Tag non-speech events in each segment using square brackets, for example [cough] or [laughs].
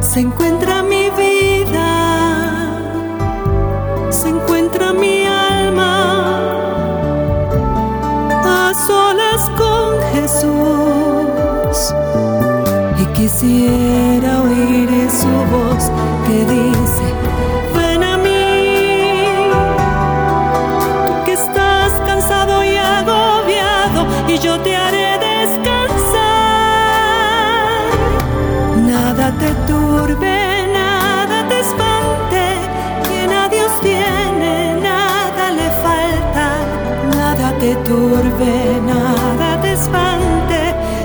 se encuentra mi vida, se encuentra mi alma. A solas con Jesús y quisiera oír su voz que dice, turbe, nada te espante,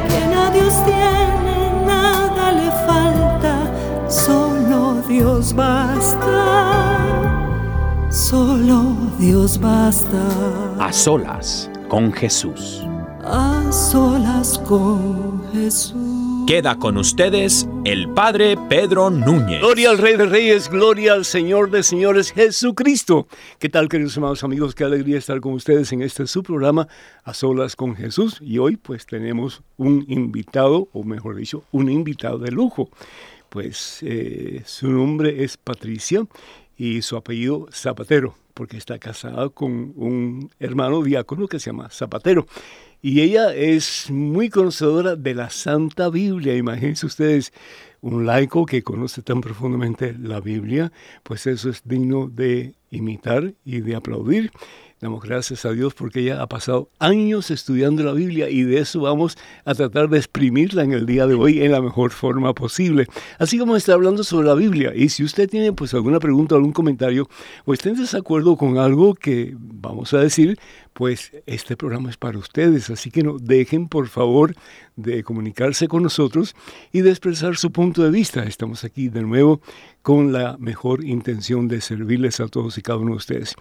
quien a Dios tiene, nada le falta. Solo Dios basta, solo Dios basta. A solas con Jesús. A solas con Jesús. Queda con ustedes el Padre Pedro Núñez. Gloria al Rey de Reyes, gloria al Señor de Señores, Jesucristo. ¿Qué tal, queridos amados amigos? Qué alegría estar con ustedes en este su programa, A Solas con Jesús. Y hoy, pues, tenemos un invitado, o mejor dicho, un invitado de lujo. Pues eh, su nombre es Patricia y su apellido Zapatero, porque está casada con un hermano diácono que se llama Zapatero. Y ella es muy conocedora de la Santa Biblia. Imagínense ustedes, un laico que conoce tan profundamente la Biblia, pues eso es digno de imitar y de aplaudir. Damos gracias a Dios porque ella ha pasado años estudiando la Biblia y de eso vamos a tratar de exprimirla en el día de hoy en la mejor forma posible. Así como está hablando sobre la Biblia y si usted tiene pues alguna pregunta algún comentario o está en desacuerdo con algo que vamos a decir, pues este programa es para ustedes, así que no dejen por favor de comunicarse con nosotros y de expresar su punto de vista. Estamos aquí de nuevo con la mejor intención de servirles a todos y cada uno de ustedes.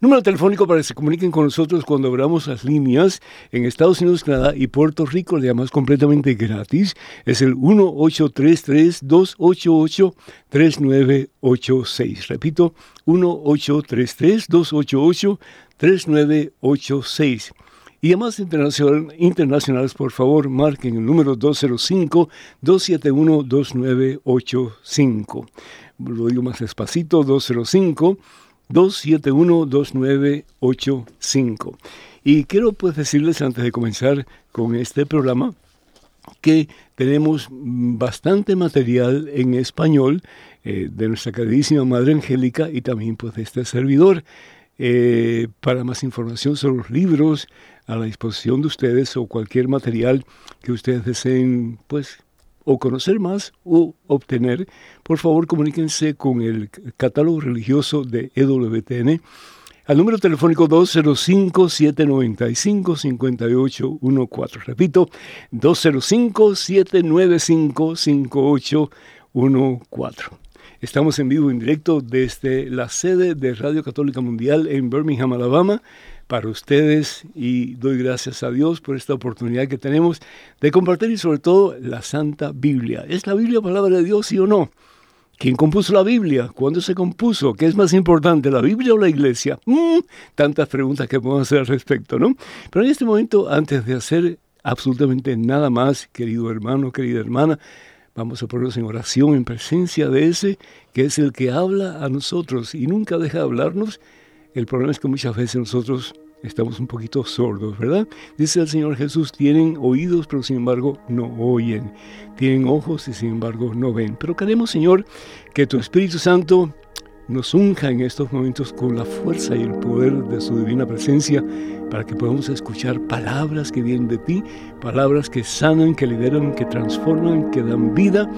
Número telefónico para que se comuniquen con nosotros cuando abramos las líneas en Estados Unidos, Canadá y Puerto Rico, llamas completamente gratis, es el 1-833-288-3986. Repito, 1-833-288-3986. Y además internacional, internacionales, por favor, marquen el número 205-271-2985. Lo digo más despacito, 205-271-2985. Y quiero pues decirles antes de comenzar con este programa que tenemos bastante material en español eh, de nuestra queridísima Madre Angélica y también pues de este servidor. Eh, para más información sobre los libros a la disposición de ustedes o cualquier material que ustedes deseen pues o conocer más o obtener, por favor comuníquense con el catálogo religioso de EWTN al número telefónico 205-795-5814. Repito, 205-795-5814. Estamos en vivo en directo desde la sede de Radio Católica Mundial en Birmingham, Alabama, para ustedes y doy gracias a Dios por esta oportunidad que tenemos de compartir y sobre todo la Santa Biblia. ¿Es la Biblia palabra de Dios, sí o no? ¿Quién compuso la Biblia? ¿Cuándo se compuso? ¿Qué es más importante, la Biblia o la iglesia? Mm, tantas preguntas que podemos hacer al respecto, ¿no? Pero en este momento, antes de hacer absolutamente nada más, querido hermano, querida hermana, vamos a ponernos en oración en presencia de ese que es el que habla a nosotros y nunca deja de hablarnos. El problema es que muchas veces nosotros estamos un poquito sordos, ¿verdad? Dice el Señor Jesús, tienen oídos, pero sin embargo no oyen. Tienen ojos y sin embargo no ven. Pero queremos, Señor, que tu Espíritu Santo nos unja en estos momentos con la fuerza y el poder de su divina presencia para que podamos escuchar palabras que vienen de ti, palabras que sanan, que liberan, que transforman, que dan vida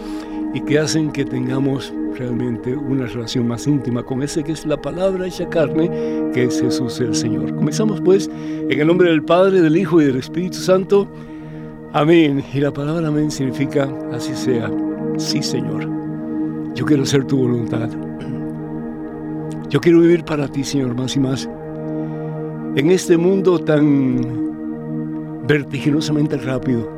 y que hacen que tengamos realmente una relación más íntima con ese que es la palabra hecha carne, que es Jesús el Señor. Comenzamos pues en el nombre del Padre, del Hijo y del Espíritu Santo. Amén. Y la palabra amén significa así sea, sí Señor. Yo quiero hacer tu voluntad. Yo quiero vivir para ti, Señor, más y más. En este mundo tan vertiginosamente rápido.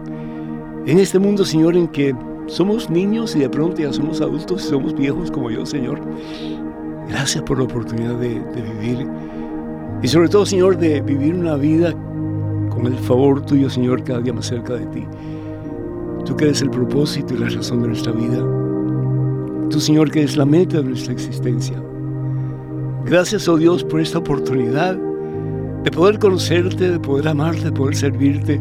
En este mundo, Señor, en que somos niños y de pronto ya somos adultos y somos viejos como yo, Señor. Gracias por la oportunidad de, vivir. Y sobre todo, Señor, de vivir una vida con el favor tuyo, Señor, cada día más cerca de ti. Tú que eres el propósito y la razón de nuestra vida. Tú, Señor, que eres la meta de nuestra existencia. Gracias, oh Dios, por esta oportunidad de poder conocerte, de poder amarte, de poder servirte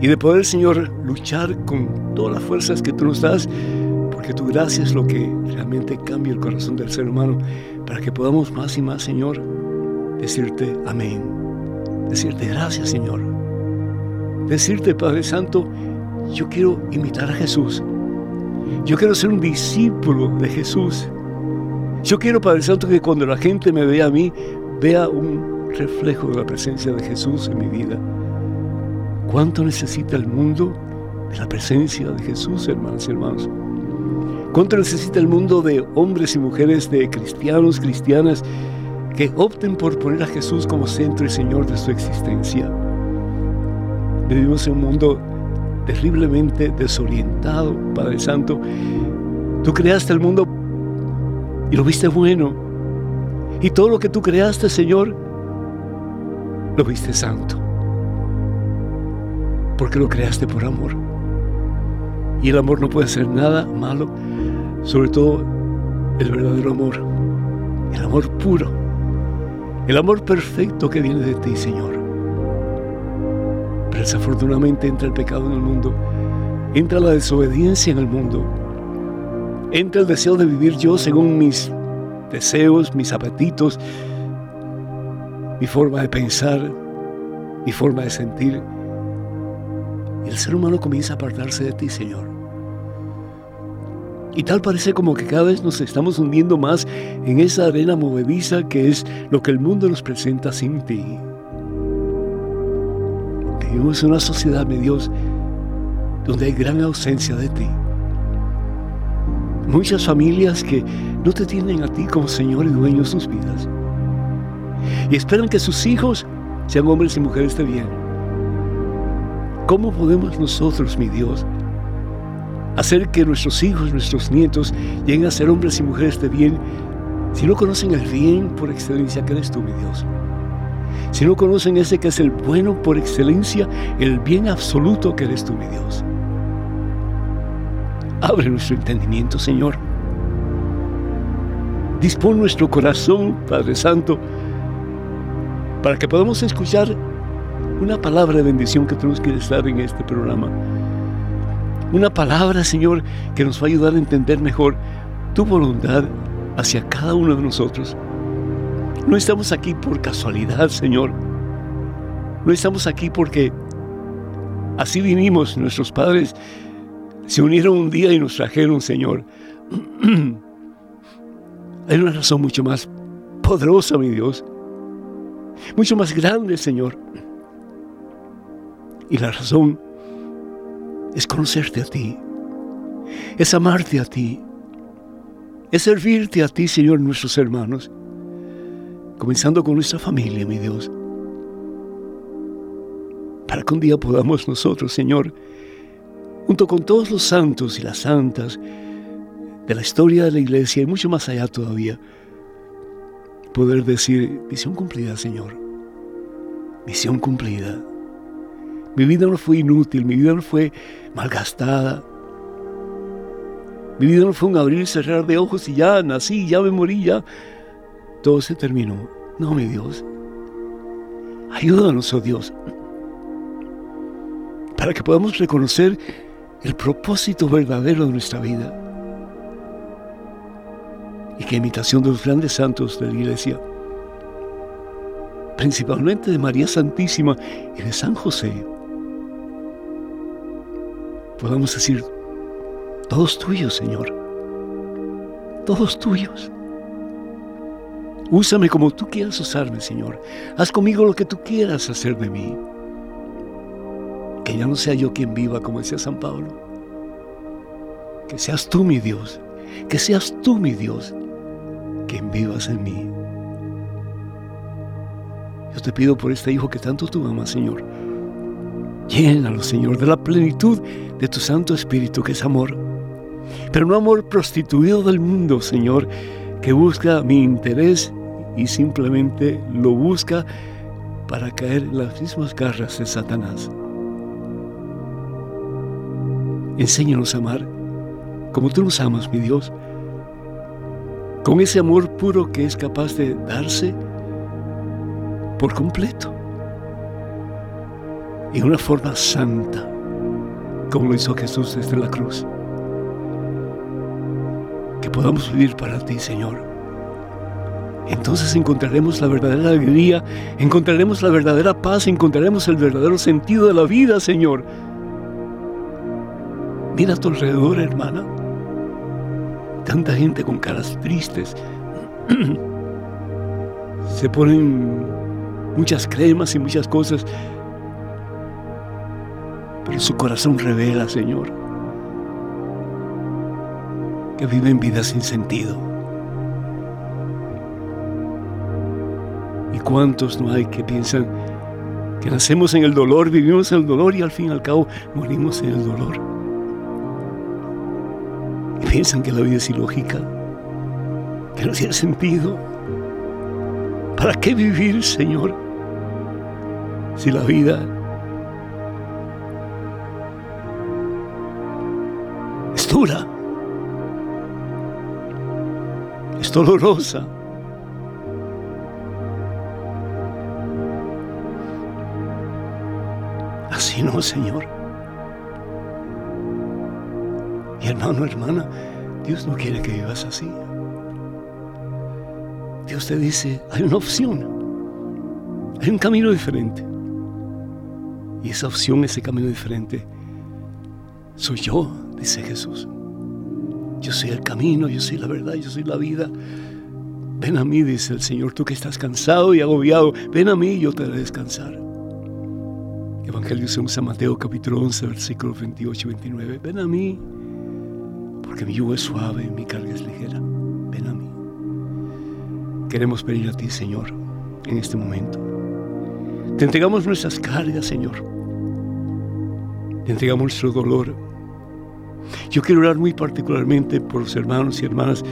y de poder, Señor, luchar con todas las fuerzas que tú nos das, porque tu gracia es lo que realmente cambia el corazón del ser humano, para que podamos más y más, Señor, decirte amén, decirte gracias, Señor, decirte, Padre Santo, yo quiero imitar a Jesús, yo quiero ser un discípulo de Jesús. Yo quiero, Padre Santo, que cuando la gente me vea a mí, vea un reflejo de la presencia de Jesús en mi vida. ¿Cuánto necesita el mundo de la presencia de Jesús, hermanos y hermanos? ¿Cuánto necesita el mundo de hombres y mujeres, de cristianos, cristianas, que opten por poner a Jesús como centro y Señor de su existencia? Vivimos en un mundo terriblemente desorientado, Padre Santo. Tú creaste el mundo y lo viste bueno. Y todo lo que tú creaste, Señor, lo viste santo. Porque lo creaste por amor. Y el amor no puede ser nada malo, sobre todo el verdadero amor, el amor puro, el amor perfecto que viene de ti, Señor. Pero desafortunadamente entra el pecado en el mundo, entra la desobediencia en el mundo, entra el deseo de vivir yo según mis deseos, mis apetitos, mi forma de pensar, mi forma de sentir. El ser humano comienza a apartarse de ti, Señor. Y tal parece como que cada vez nos estamos hundiendo más en esa arena movediza que es lo que el mundo nos presenta sin ti. Vivimos en una sociedad, mi Dios, donde hay gran ausencia de ti. Muchas familias que no te tienen a ti como Señor y dueño de sus vidas. Y esperan que sus hijos sean hombres y mujeres de bien. ¿Cómo podemos nosotros, mi Dios, hacer que nuestros hijos, nuestros nietos lleguen a ser hombres y mujeres de bien si no conocen el bien por excelencia que eres tú, mi Dios? Si no conocen ese que es el bueno por excelencia, el bien absoluto que eres tú, mi Dios. Abre nuestro entendimiento, Señor. Dispón nuestro corazón, Padre Santo, para que podamos escuchar una palabra de bendición que tú nos quieres dar en este programa. Una palabra, Señor, que nos va a ayudar a entender mejor tu voluntad hacia cada uno de nosotros. No estamos aquí por casualidad, Señor. No estamos aquí porque así vinimos nuestros padres se unieron un día y nos trajeron, Señor. [clears throat] Hay una razón mucho más poderosa, mi Dios. Mucho más grande, Señor. Y la razón es conocerte a ti. Es amarte a ti. Es servirte a ti, Señor, nuestros hermanos. Comenzando con nuestra familia, mi Dios. Para que un día podamos nosotros, Señor, junto con todos los santos y las santas de la historia de la iglesia y mucho más allá todavía, poder decir, misión cumplida, Señor, misión cumplida. Mi vida no fue inútil, mi vida no fue malgastada. Mi vida no fue un abrir y cerrar de ojos y ya nací, ya me morí, ya. Todo se terminó. No, mi Dios. Ayúdanos, oh Dios, para que podamos reconocer el propósito verdadero de nuestra vida. Y que imitación de los grandes santos de la iglesia, principalmente de María Santísima y de San José, podamos decir, todos tuyos, Señor, todos tuyos. Úsame como tú quieras usarme, Señor. Haz conmigo lo que tú quieras hacer de mí. Que ya no sea yo quien viva, como decía San Pablo. Que seas tú, mi Dios, Que seas tú, mi Dios, quien vivas en mí. Yo te pido por este hijo que tanto tú amas, Señor. Llénalo, Señor, de la plenitud de tu Santo Espíritu, que es amor. Pero no amor prostituido del mundo, Señor, que busca mi interés y simplemente lo busca para caer en las mismas garras de Satanás. Enséñanos a amar como tú nos amas, mi Dios, con ese amor puro que es capaz de darse por completo, en una forma santa, como lo hizo Jesús desde la cruz. Que podamos vivir para ti, Señor. Entonces encontraremos la verdadera alegría, encontraremos la verdadera paz, encontraremos el verdadero sentido de la vida, Señor. Mira a tu alrededor, hermana. Tanta gente con caras tristes. [clears throat] Se ponen muchas cremas y muchas cosas, pero su corazón revela, Señor, que viven vidas sin sentido. ¿Y cuántos no hay que piensan que nacemos en el dolor, vivimos en el dolor y al fin y al cabo morimos en el dolor? Piensan que la vida es ilógica, que no tiene sentido. ¿Para qué vivir, Señor? Si la vida es dura, es dolorosa. Así no, Señor. Hermano, hermana, Dios no quiere que vivas así. Dios te dice, hay una opción, hay un camino diferente. Y esa opción, ese camino diferente, soy yo, dice Jesús. Yo soy el camino, yo soy la verdad, yo soy la vida. Ven a mí, dice el Señor, tú que estás cansado y agobiado, ven a mí yo te haré descansar. Evangelio según San Mateo capítulo 11, versículos 28 y 29. Ven a mí, porque mi yugo es suave, mi carga es ligera. Ven a mí. Queremos venir a ti, Señor, en este momento. Te entregamos nuestras cargas, Señor. Te entregamos nuestro dolor. Yo quiero orar muy particularmente por los hermanos y hermanas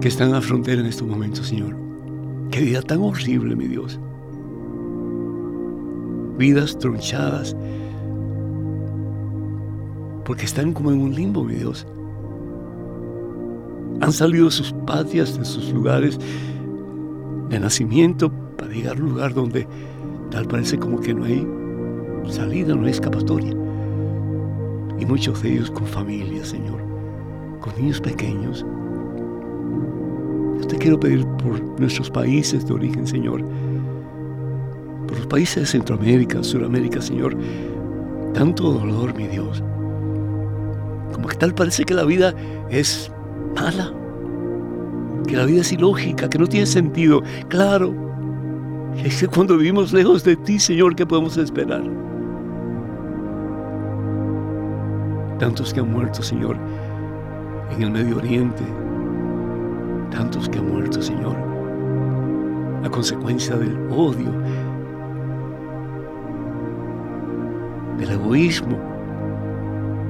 que están en la frontera en estos momentos, Señor. Qué vida tan horrible, mi Dios. Vidas tronchadas. Porque están como en un limbo, mi Dios. Han salido de sus patrias, de sus lugares de nacimiento para llegar a un lugar donde tal parece como que no hay salida, no hay escapatoria. Y muchos de ellos con familia, Señor, con niños pequeños. Yo te quiero pedir por nuestros países de origen, Señor, por los países de Centroamérica, Sudamérica, Señor, tanto dolor, mi Dios. Como que tal parece que la vida es mala, que la vida es ilógica, que no tiene sentido. Claro, es que cuando vivimos lejos de ti, Señor, ¿qué podemos esperar? Tantos que han muerto, Señor, en el Medio Oriente. Tantos que han muerto, Señor, a consecuencia del odio, del egoísmo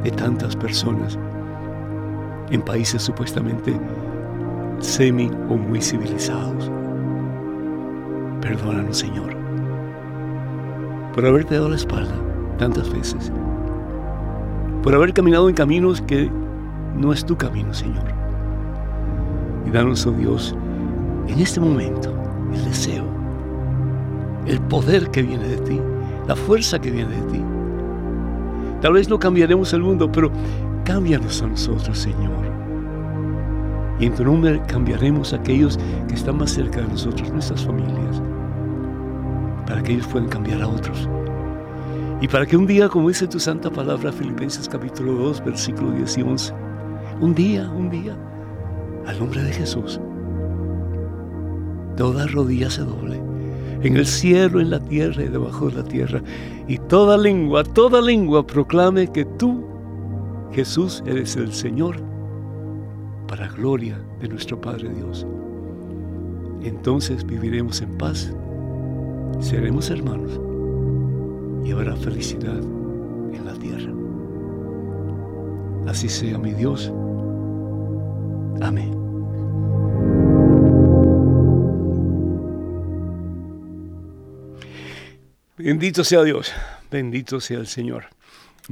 de tantas personas en países supuestamente semi o muy civilizados. Perdónanos, Señor, por haberte dado la espalda tantas veces, por haber caminado en caminos que no es tu camino, Señor. Y danos, oh Dios, en este momento el deseo, el poder que viene de ti, la fuerza que viene de ti. Tal vez no cambiaremos el mundo, pero cámbianos a nosotros, Señor y en tu nombre cambiaremos a aquellos que están más cerca de nosotros, nuestras familias, para que ellos puedan cambiar a otros. Y para que un día, como dice tu santa palabra, Filipenses capítulo 2, versículo 10 y 11, un día, un día, al nombre de Jesús, toda rodilla se doble, en el cielo, en la tierra y debajo de la tierra, y toda lengua, toda lengua proclame que tú, Jesús, eres el Señor para gloria de nuestro Padre Dios. Entonces viviremos en paz, seremos hermanos y habrá felicidad en la tierra. Así sea mi Dios. Amén. Bendito sea Dios, bendito sea el Señor.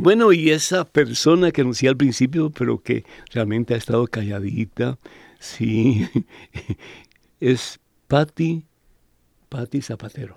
Bueno, y esa persona que anuncié al principio, pero que realmente ha estado calladita, sí, [laughs] es Patti, Patti Zapatero.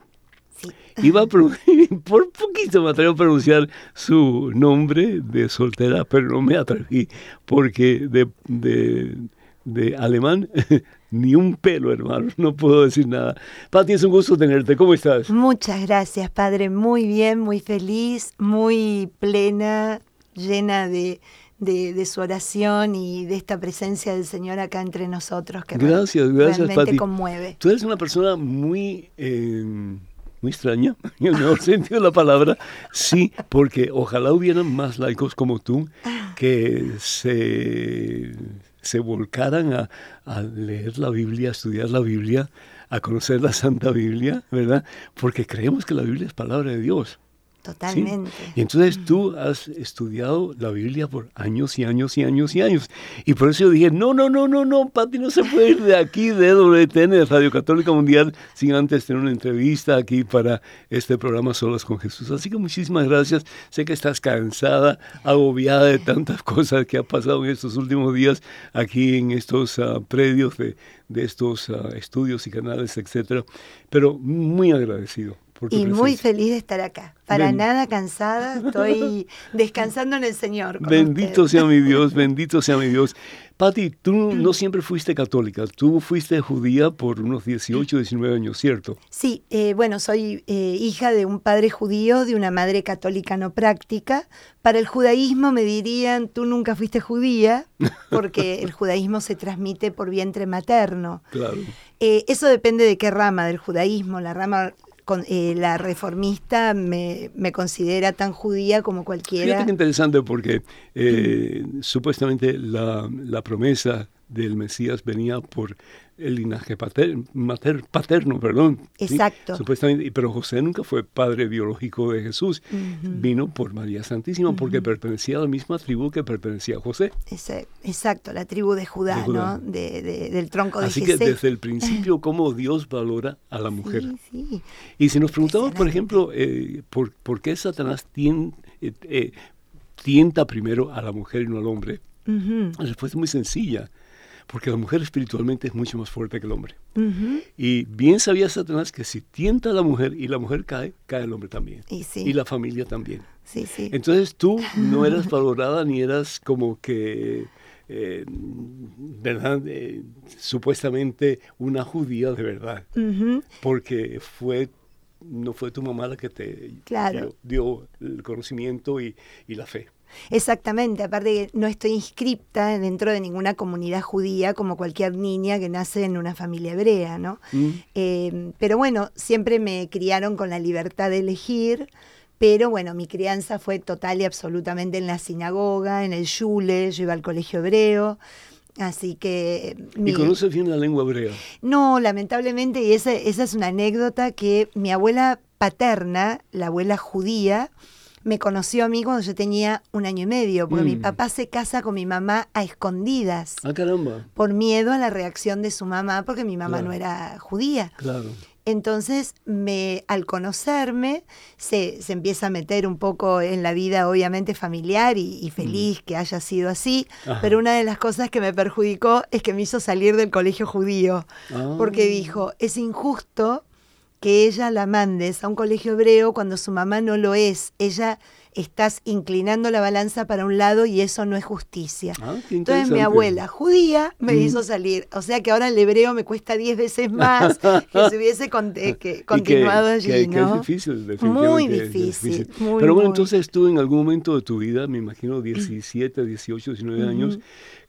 Sí. [laughs] Iba a [laughs] por poquito me atrevo a pronunciar su nombre de soltera, pero no me atreví, porque de, de, de alemán [laughs] ni un pelo, hermano, no puedo decir nada. Pati, es un gusto tenerte, ¿cómo estás? Muchas gracias, padre, muy bien, muy feliz, muy plena, llena de, de, su oración y de esta presencia del Señor acá entre nosotros, que gracias, gracias, realmente conmueve. Tú eres una persona muy... Eh, muy extraña, [laughs] en el mejor sentido de la palabra, sí, porque ojalá hubieran más laicos como tú que se se volcaran a, a, leer la Biblia, a estudiar la Biblia, a conocer la Santa Biblia, ¿verdad? Porque creemos que la Biblia es palabra de Dios. Totalmente. Y entonces tú has estudiado la Biblia por años y años y años y años. Y por eso yo dije, no, no, no, no, no, Pati no se puede ir de aquí, de WTN, de Radio Católica Mundial, sin antes tener una entrevista aquí para este programa Solas con Jesús. Así que muchísimas gracias. Sé que estás cansada, agobiada de tantas [laughs] cosas que ha pasado en estos últimos días aquí en estos uh, predios de, de estos uh, estudios y canales, etcétera. Pero muy agradecido y muy feliz de estar acá. Para nada cansada, estoy [laughs] descansando en el Señor. Bendito sea mi Dios, bendito sea mi Dios. [laughs] Patti, tú no siempre fuiste católica, tú fuiste judía por unos 18, 19 años, ¿cierto? Sí, eh, bueno, soy eh, hija de un padre judío, de una madre católica no práctica. Para el judaísmo me dirían, tú nunca fuiste judía, porque [laughs] el judaísmo se transmite por vientre materno. Claro. Eh, eso depende de qué rama del judaísmo. La rama eh, la reformista me, considera tan judía como cualquiera. Fíjate que interesante porque eh, supuestamente la, la promesa del Mesías venía por el linaje paterno, perdón. Exacto. Supuestamente, pero José nunca fue padre biológico de Jesús. Vino por María Santísima porque pertenecía a la misma tribu que pertenecía a José. exacto, la tribu de Judá, ¿no? del tronco de Así que desde el principio, [laughs] cómo Dios valora a la mujer. Sí, Y si nos preguntamos, por ejemplo, eh, por, qué Satanás eh, eh, tienta primero a la mujer y no al hombre, la respuesta es muy sencilla porque la mujer espiritualmente es mucho más fuerte que el hombre. Y bien sabía Satanás que si tienta a la mujer y la mujer cae, cae el hombre también. Y, la familia también. Sí, sí. Entonces tú no [laughs] eras valorada ni eras como que... Eh, ¿verdad? Eh, supuestamente una judía de verdad, porque fue no fue tu mamá la que te dio, el conocimiento y la fe. Exactamente, aparte que no estoy inscripta dentro de ninguna comunidad judía como cualquier niña que nace en una familia hebrea, ¿no? Mm. Em, pero bueno, siempre me criaron con la libertad de elegir, pero bueno, mi crianza fue total y absolutamente en la sinagoga, en el shule, yo iba al colegio hebreo. Así que... ¿Y conoces bien la lengua hebrea? No, lamentablemente, y esa, esa es una anécdota que mi abuela paterna, la abuela judía, me conoció a mí cuando yo tenía un año y medio, porque mi mm. papá se casa con mi mamá a escondidas. Ah, caramba. Por miedo a la reacción de su mamá, porque mi mamá no era judía. Claro. Entonces, me, al conocerme, se, empieza a meter un poco en la vida, obviamente, familiar y, mm. feliz que haya sido así. Pero una de las cosas que me perjudicó es que me hizo salir del colegio judío. Porque ah. dijo, es injusto que ella la mandes a un colegio hebreo cuando su mamá no lo es. Ella estás inclinando la balanza para un lado y eso no es justicia. Ah, Entonces mi abuela judía me mm. hizo salir. O sea que ahora el hebreo me cuesta diez veces [laughs] más que si hubiese continuado allí. ¿no? es difícil, Muy difícil. Pero bueno, entonces tú en algún momento de tu vida, me imagino 17, 18, 19 años,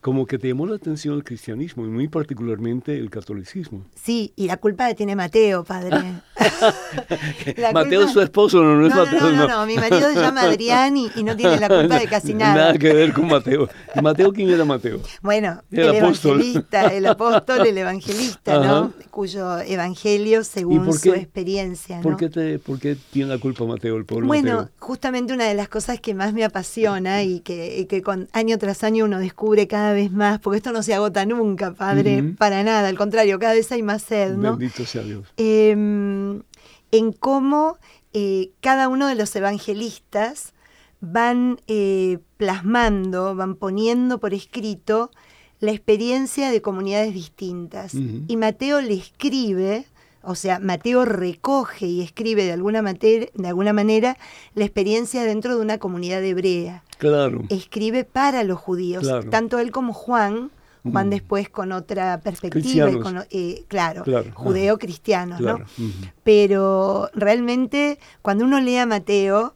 como que te llamó la atención el cristianismo y muy particularmente el catolicismo. Sí, y la culpa la tiene Mateo, padre. [laughs] Mateo es su esposo, no, no es no, Mateo. No, no, no, mi marido se llama Adrián y, y no tiene la culpa de casi [laughs] nada. Nada que ver con Mateo. ¿Y Mateo quién era Mateo? Bueno, El el, apóstol. evangelista, el apóstol, el evangelista, Ajá. ¿no? Cuyo evangelio, según su experiencia, ¿no? ¿Por qué, te, ¿Por qué tiene la culpa Mateo, el pobre Bueno, Mateo? justamente una de las cosas que más me apasiona y que, y que con año tras año uno descubre cada vez más, porque esto no se agota nunca, padre, para nada, al contrario, cada vez hay más sed, ¿no? Bendito sea Dios. Em, en cómo eh, cada uno de los evangelistas van eh, plasmando, van poniendo por escrito la experiencia de comunidades distintas. Y Mateo le escribe, o sea, Mateo recoge y escribe de alguna, de alguna manera la experiencia dentro de una comunidad hebrea. Claro. Escribe para los judíos, Claro. tanto él como Juan. Juan Mm. después con otra perspectiva, y Cristianos. con, eh, claro, judeo-cristianos, ¿no? Claro. ujú. pero realmente cuando uno lee a Mateo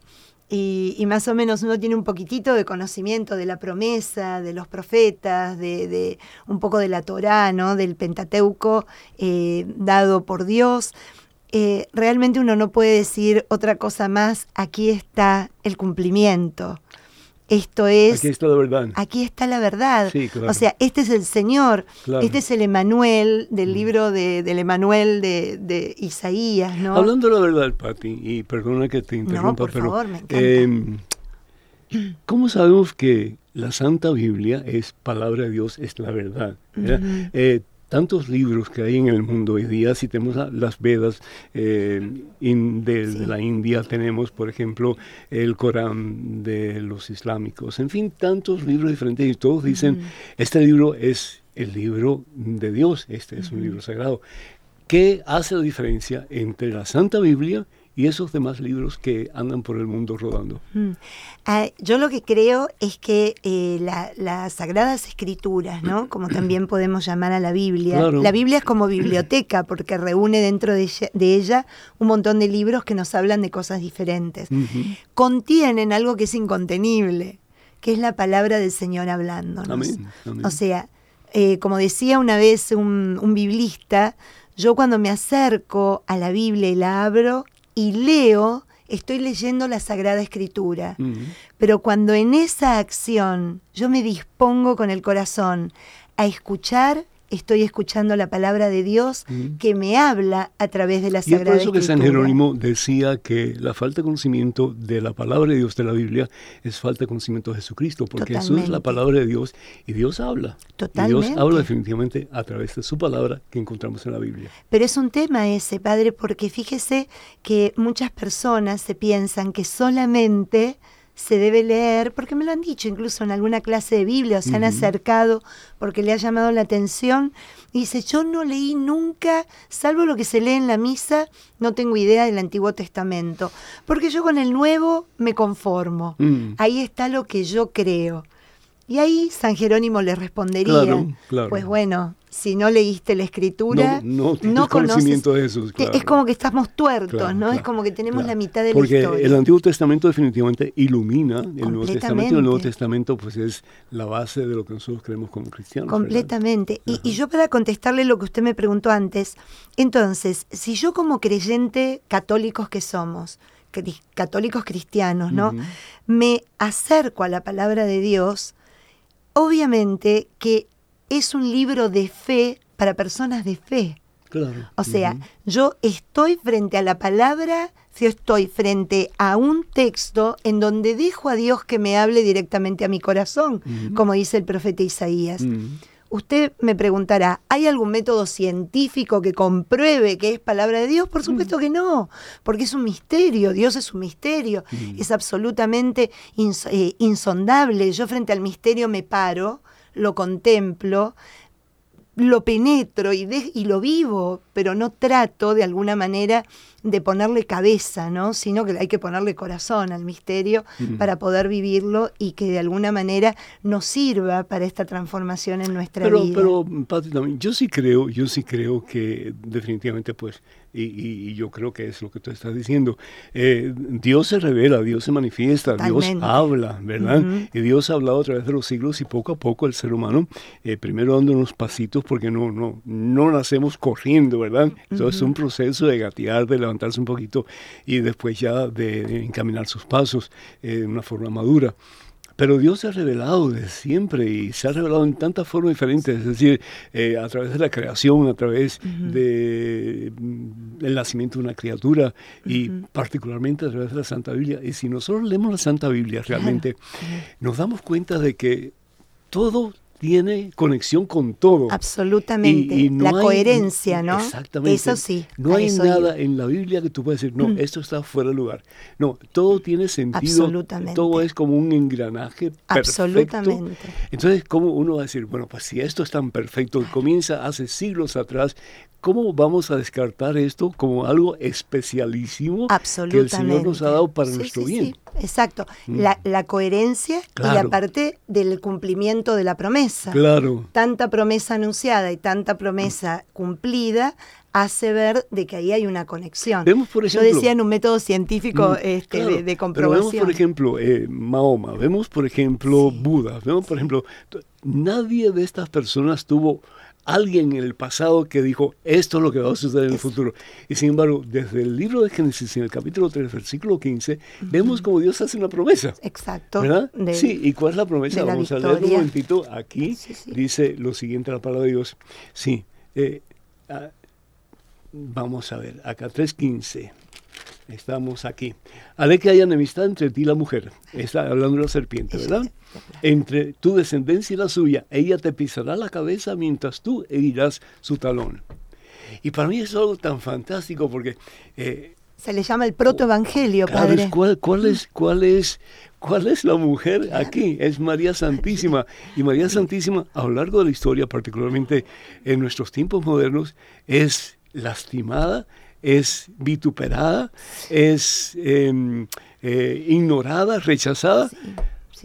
y, y más o menos uno tiene un poquitito de conocimiento de la promesa, de los profetas, de, un poco de la Torá, ¿no? del Pentateuco eh, dado por Dios, eh, realmente uno no puede decir otra cosa más, aquí está el cumplimiento. Esto es, Aquí está la verdad. aquí está la verdad. Sí, claro. O sea, este es el Señor, Claro. este es el Emanuel del libro de, del Emanuel de, de Isaías, ¿no? Hablando de la verdad, Patti, y perdona que te interrumpa, por pero favor, me encanta. em, ¿cómo sabemos que la Santa Biblia es palabra de Dios, es la verdad? ¿verdad? Ujú. Eh, tantos libros que hay en el mundo hoy día, si tenemos la- las Vedas eh, in- de, la India, tenemos, por ejemplo, el Corán de los islámicos, en fin, tantos libros diferentes y todos dicen, este libro es el libro de Dios, este es un libro sagrado. ¿Qué hace la diferencia entre la Santa Biblia y esos demás libros que andan por el mundo rodando? Mm. Ah, yo lo que creo es que eh, la- las sagradas escrituras, ¿no? [clears throat] como también podemos llamar a la Biblia, Claro. la Biblia es como biblioteca porque reúne dentro de ella, de ella un montón de libros que nos hablan de cosas diferentes. Ujú. Contienen algo que es incontenible, que es la palabra del Señor hablándonos. Amén, amén. O sea, eh, como decía una vez un, un biblista, yo cuando me acerco a la Biblia y la abro y leo, estoy leyendo la Sagrada Escritura. Pero cuando en esa acción yo me dispongo con el corazón a escuchar, estoy escuchando la palabra de Dios que me habla a través de la Y es por Sagrada eso que Escritura. San Jerónimo decía que la falta de conocimiento de la palabra de Dios de la Biblia es falta de conocimiento de Jesucristo, porque Jesús es la Totalmente. palabra de Dios y Dios habla. Y Dios Totalmente. habla definitivamente a través de su palabra que encontramos en la Biblia. Pero es un tema ese, padre, porque fíjese que muchas personas se piensan que solamente se debe leer, porque me lo han dicho incluso en alguna clase de Biblia, o se han acercado porque le ha llamado la atención, y dice, yo no leí nunca, salvo lo que se lee en la misa, no tengo idea del Antiguo Testamento, porque yo con el Nuevo me conformo, Mm. ahí está lo que yo creo. Y ahí San Jerónimo le respondería, Claro, claro. pues bueno, si no leíste la escritura, No- no conoces- conocimiento de Jesús, claro. Es como que estamos tuertos, Claro, ¿no? es como que tenemos la mitad de Porque la historia. el Antiguo Testamento definitivamente ilumina el Nuevo Testamento y el Nuevo. Testamento pues es la base de lo que nosotros creemos como cristianos. Completamente. Y, y yo para contestarle lo que usted me preguntó antes, entonces, si yo como creyente católicos que somos, cri- católicos cristianos, ¿no? Me acerco a la palabra de Dios, obviamente que es un libro de fe para personas de fe. Claro. O sea, yo estoy frente a la palabra, yo estoy frente a un texto en donde dejo a Dios que me hable directamente a mi corazón, como dice el profeta Isaías. Usted me preguntará, ¿hay algún método científico que compruebe que es palabra de Dios? Por supuesto que no, porque es un misterio, Dios es un misterio, es absolutamente ins- eh, insondable. Yo frente al misterio me paro, lo contemplo, lo penetro y, de- y lo vivo, pero no trato de alguna manera de ponerle cabeza, ¿no? sino que hay que ponerle corazón al misterio Mm. para poder vivirlo y que de alguna manera nos sirva para esta transformación en nuestra Pero, vida. pero Pati, también, yo sí creo, yo sí creo que definitivamente pues Y, yo creo que es lo que tú estás diciendo. Eh, Dios se revela, Dios se manifiesta, Dios habla, ¿verdad? Y Dios ha hablado a través de los siglos y poco a poco el ser humano, eh, primero dando unos pasitos porque no, no, no nacemos corriendo, ¿verdad? Entonces es un proceso de gatear, de levantarse un poquito y después ya de, encaminar sus pasos eh, de una forma madura. Pero Dios se ha revelado desde siempre y se ha revelado en tantas formas diferentes, es decir, eh, a través de la creación, a través del de, nacimiento de una criatura y particularmente a través de la Santa Biblia. Y si nosotros leemos la Santa Biblia realmente, nos damos cuenta de que todo tiene conexión con todo. Absolutamente. la coherencia, ¿no? Exactamente. Eso sí. No hay nada en la Biblia que tú puedas decir, no, mm. esto está fuera de lugar. No, todo tiene sentido. Absolutamente. Todo es como un engranaje perfecto. Absolutamente. Entonces, ¿cómo uno va a decir, bueno, pues si esto es tan perfecto, comienza hace siglos atrás, ¿cómo vamos a descartar esto como algo especialísimo que el Señor nos ha dado para nuestro bien? exacto. Mm. La, coherencia y la parte del cumplimiento de la promesa. Claro. Tanta promesa anunciada y tanta promesa cumplida hace ver de que ahí hay una conexión. Vemos, por ejemplo, Yo decía en un método científico mm, este, de, comprobación. vemos, por ejemplo, eh, Mahoma, vemos, por ejemplo, Buda, vemos, por ejemplo, nadie de estas personas tuvo alguien en el pasado que dijo, esto es lo que va a suceder en el futuro. Y sin embargo, desde el libro de Génesis, en el capítulo 3, versículo 15, vemos como Dios hace una promesa. Exacto. ¿Verdad? sí, ¿y cuál es la promesa? Vamos a leer un momentito. Aquí dice lo siguiente la palabra de Dios. Sí, eh, ah, vamos a ver, acá 3.15. Estamos aquí. Haré que haya enemistad entre ti y la mujer. Está hablando de la serpiente, ¿verdad? Entre tu descendencia y la suya. Ella te pisará la cabeza mientras tú herirás su talón. Y para mí es algo tan fantástico porque... Eh, Se le llama el protoevangelio, padre. ¿cuál, cuál, es, cuál, es, ¿Cuál es la mujer aquí? Es María Santísima. Y María Santísima, a lo largo de la historia, particularmente en nuestros tiempos modernos, es lastimada, es vituperada, es em, eh, ignorada, rechazada.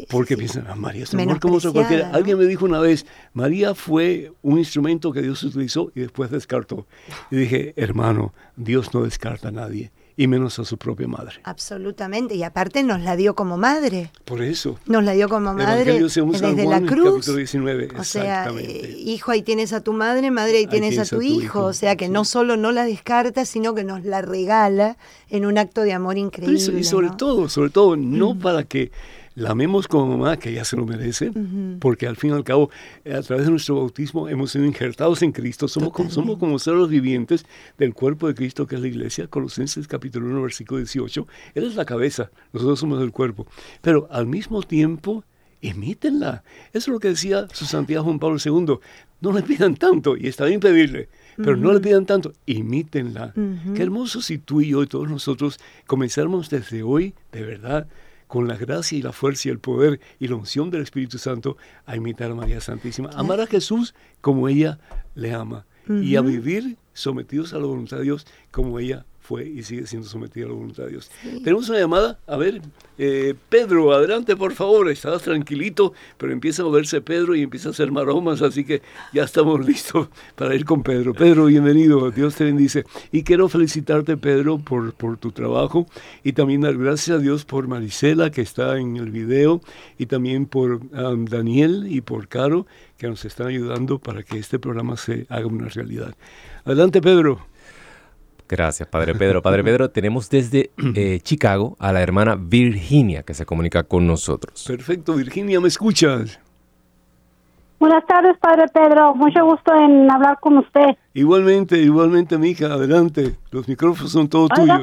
Porque piensan, ah, María es amor como otra cualquiera. Alguien me dijo una vez, María fue un instrumento que Dios utilizó y después descartó. Y dije, hermano, Dios no descarta a nadie y menos a su propia madre. Absolutamente, y aparte nos la dio como madre. Por eso. Nos la dio como madre desde la cruz. Capítulo 19, o sea, eh, hijo, ahí tienes a tu madre, madre, ahí tienes, a, tu, hijo. O sea, que no solo no la descarta, sino que nos la regala en un acto de amor increíble. y sobre todo, sobre todo, no mm. para que la amemos como mamá, que ella se lo merece, porque al fin y al cabo, a través de nuestro bautismo hemos sido injertados en Cristo, somos como, somos como seres vivientes del cuerpo de Cristo, que es la iglesia, Colosenses capítulo 1, versículo 18. Él es la cabeza, nosotros somos el cuerpo. Pero al mismo tiempo, imítenla. Eso es lo que decía su santidad Juan Pablo II. No le pidan tanto, y está bien pedirle, pero no le pidan tanto, imítenla. Qué hermoso si tú y yo y todos nosotros comenzáramos desde hoy, de verdad, con la gracia y la fuerza y el poder y la unción del Espíritu Santo a imitar a María Santísima, amar a Jesús como ella le ama y a vivir sometidos a la voluntad de Dios como ella fue y sigue siendo sometida a la voluntad de Dios. Tenemos una llamada, a ver, eh, Pedro, adelante por favor, estabas tranquilito, pero empieza a moverse Pedro y empieza a hacer maromas, así que ya estamos [laughs] listos para ir con Pedro. Pedro, bienvenido, Dios te bendice. Y quiero felicitarte, Pedro, por, por tu trabajo y también dar gracias a Dios por Marisela, que está en el video, y también por um, Daniel y por Caro, que nos están ayudando para que este programa se haga una realidad. Adelante, Pedro. Gracias, Padre [laughs] Pedro. Padre Pedro, tenemos desde eh, [clears throat] Chicago a la hermana Virginia que se comunica con nosotros. Perfecto, Virginia, ¿me escuchas? Buenas tardes, Padre Pedro. Mucho gusto en hablar con usted. Igualmente, igualmente, mi hija. Adelante. Los micrófonos son todos tuyos.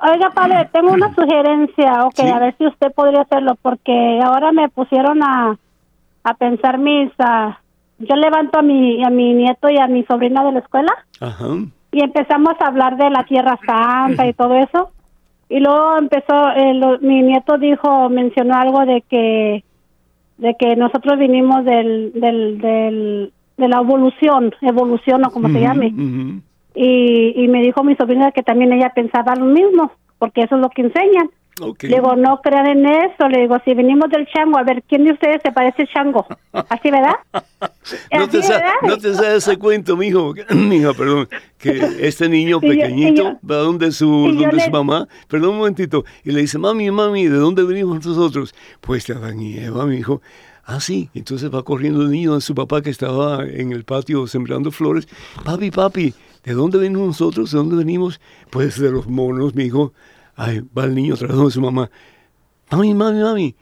oiga, Padre, [clears throat] tengo una sugerencia. Ok, a ver si usted podría hacerlo, porque ahora me pusieron a, a pensar mis... Ah, yo levanto a mi, a mi nieto y a mi sobrina de la escuela. Ajá y empezamos a hablar de la Tierra Santa y todo eso. Y luego empezó, eh, mi nieto dijo, mencionó algo de que, de que nosotros vinimos del, del, del de la evolución, evolución o como se llame. y, y me dijo mi sobrina que también ella pensaba lo mismo, porque eso es lo que enseñan. Le digo, no crean en eso. Le digo, si venimos del chango, a ver, ¿quién de ustedes se parece chango? [laughs] ¿Así, verdad? no, te no te sabes ese cuento, mijo, [clears throat] mija, perdón, que [laughs] este niño pequeñito va donde su, donde su mamá, perdón un momentito, y le dice, mami, mami, ¿de dónde venimos nosotros? Pues de Adán y Eva, mijo. Ah, sí. Entonces va corriendo el niño de su papá que estaba en el patio sembrando flores. Papi, papi, ¿de dónde venimos nosotros? ¿De dónde venimos? Pues de los monos, mi hijo. Ay, va el niño tras de su mamá. Mami, mami, mami.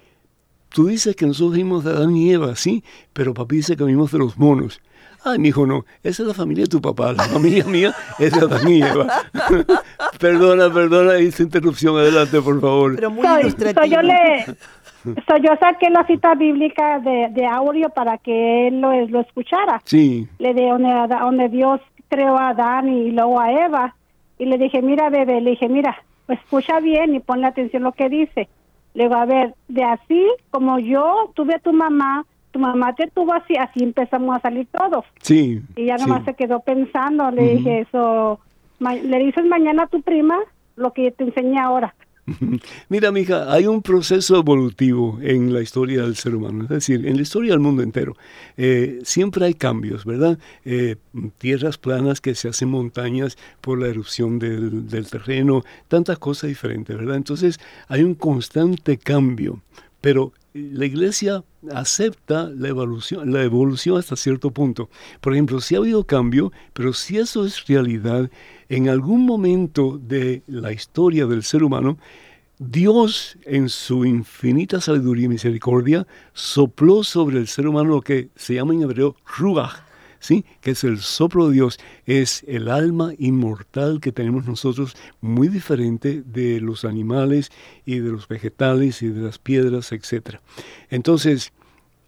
Tú dices que nosotros venimos de Adán y Eva, sí, pero papi dice que venimos de los monos. Ay, mi hijo, no, esa es la familia de tu papá, la familia mía es de Adán y Eva. [laughs] perdona, perdona esta interrupción, adelante, por favor. Pero muy yo le, So, yo saqué la cita bíblica de, de audio para que él lo, lo escuchara. Sí. Le de donde, donde, Dios creó a Adán y luego a Eva. Y le dije, mira, bebé, le dije, mira, escucha bien y ponle atención lo que dice. Le digo, a ver, de así como yo tuve a tu mamá, tu mamá te tuvo así, así empezamos a salir todos. Sí. Y ya nomás se quedó pensando, le dije, eso, le dices mañana a tu prima lo que te enseñé ahora. [laughs] Mira, mija, hay un proceso evolutivo en la historia del ser humano, es decir, en la historia del mundo entero. Eh, siempre hay cambios, ¿verdad? Eh, tierras planas que se hacen montañas por la erupción del, del terreno, tantas cosas diferentes, ¿verdad? Entonces, hay un constante cambio, pero la iglesia acepta la evolución, la evolución hasta cierto punto. Por ejemplo, si ha habido cambio, pero si eso es realidad, en algún momento de la historia del ser humano, Dios en su infinita sabiduría y misericordia sopló sobre el ser humano lo que se llama en hebreo ruach, ¿sí? que es el soplo de Dios, es el alma inmortal que tenemos nosotros, muy diferente de los animales y de los vegetales y de las piedras, etc. Entonces,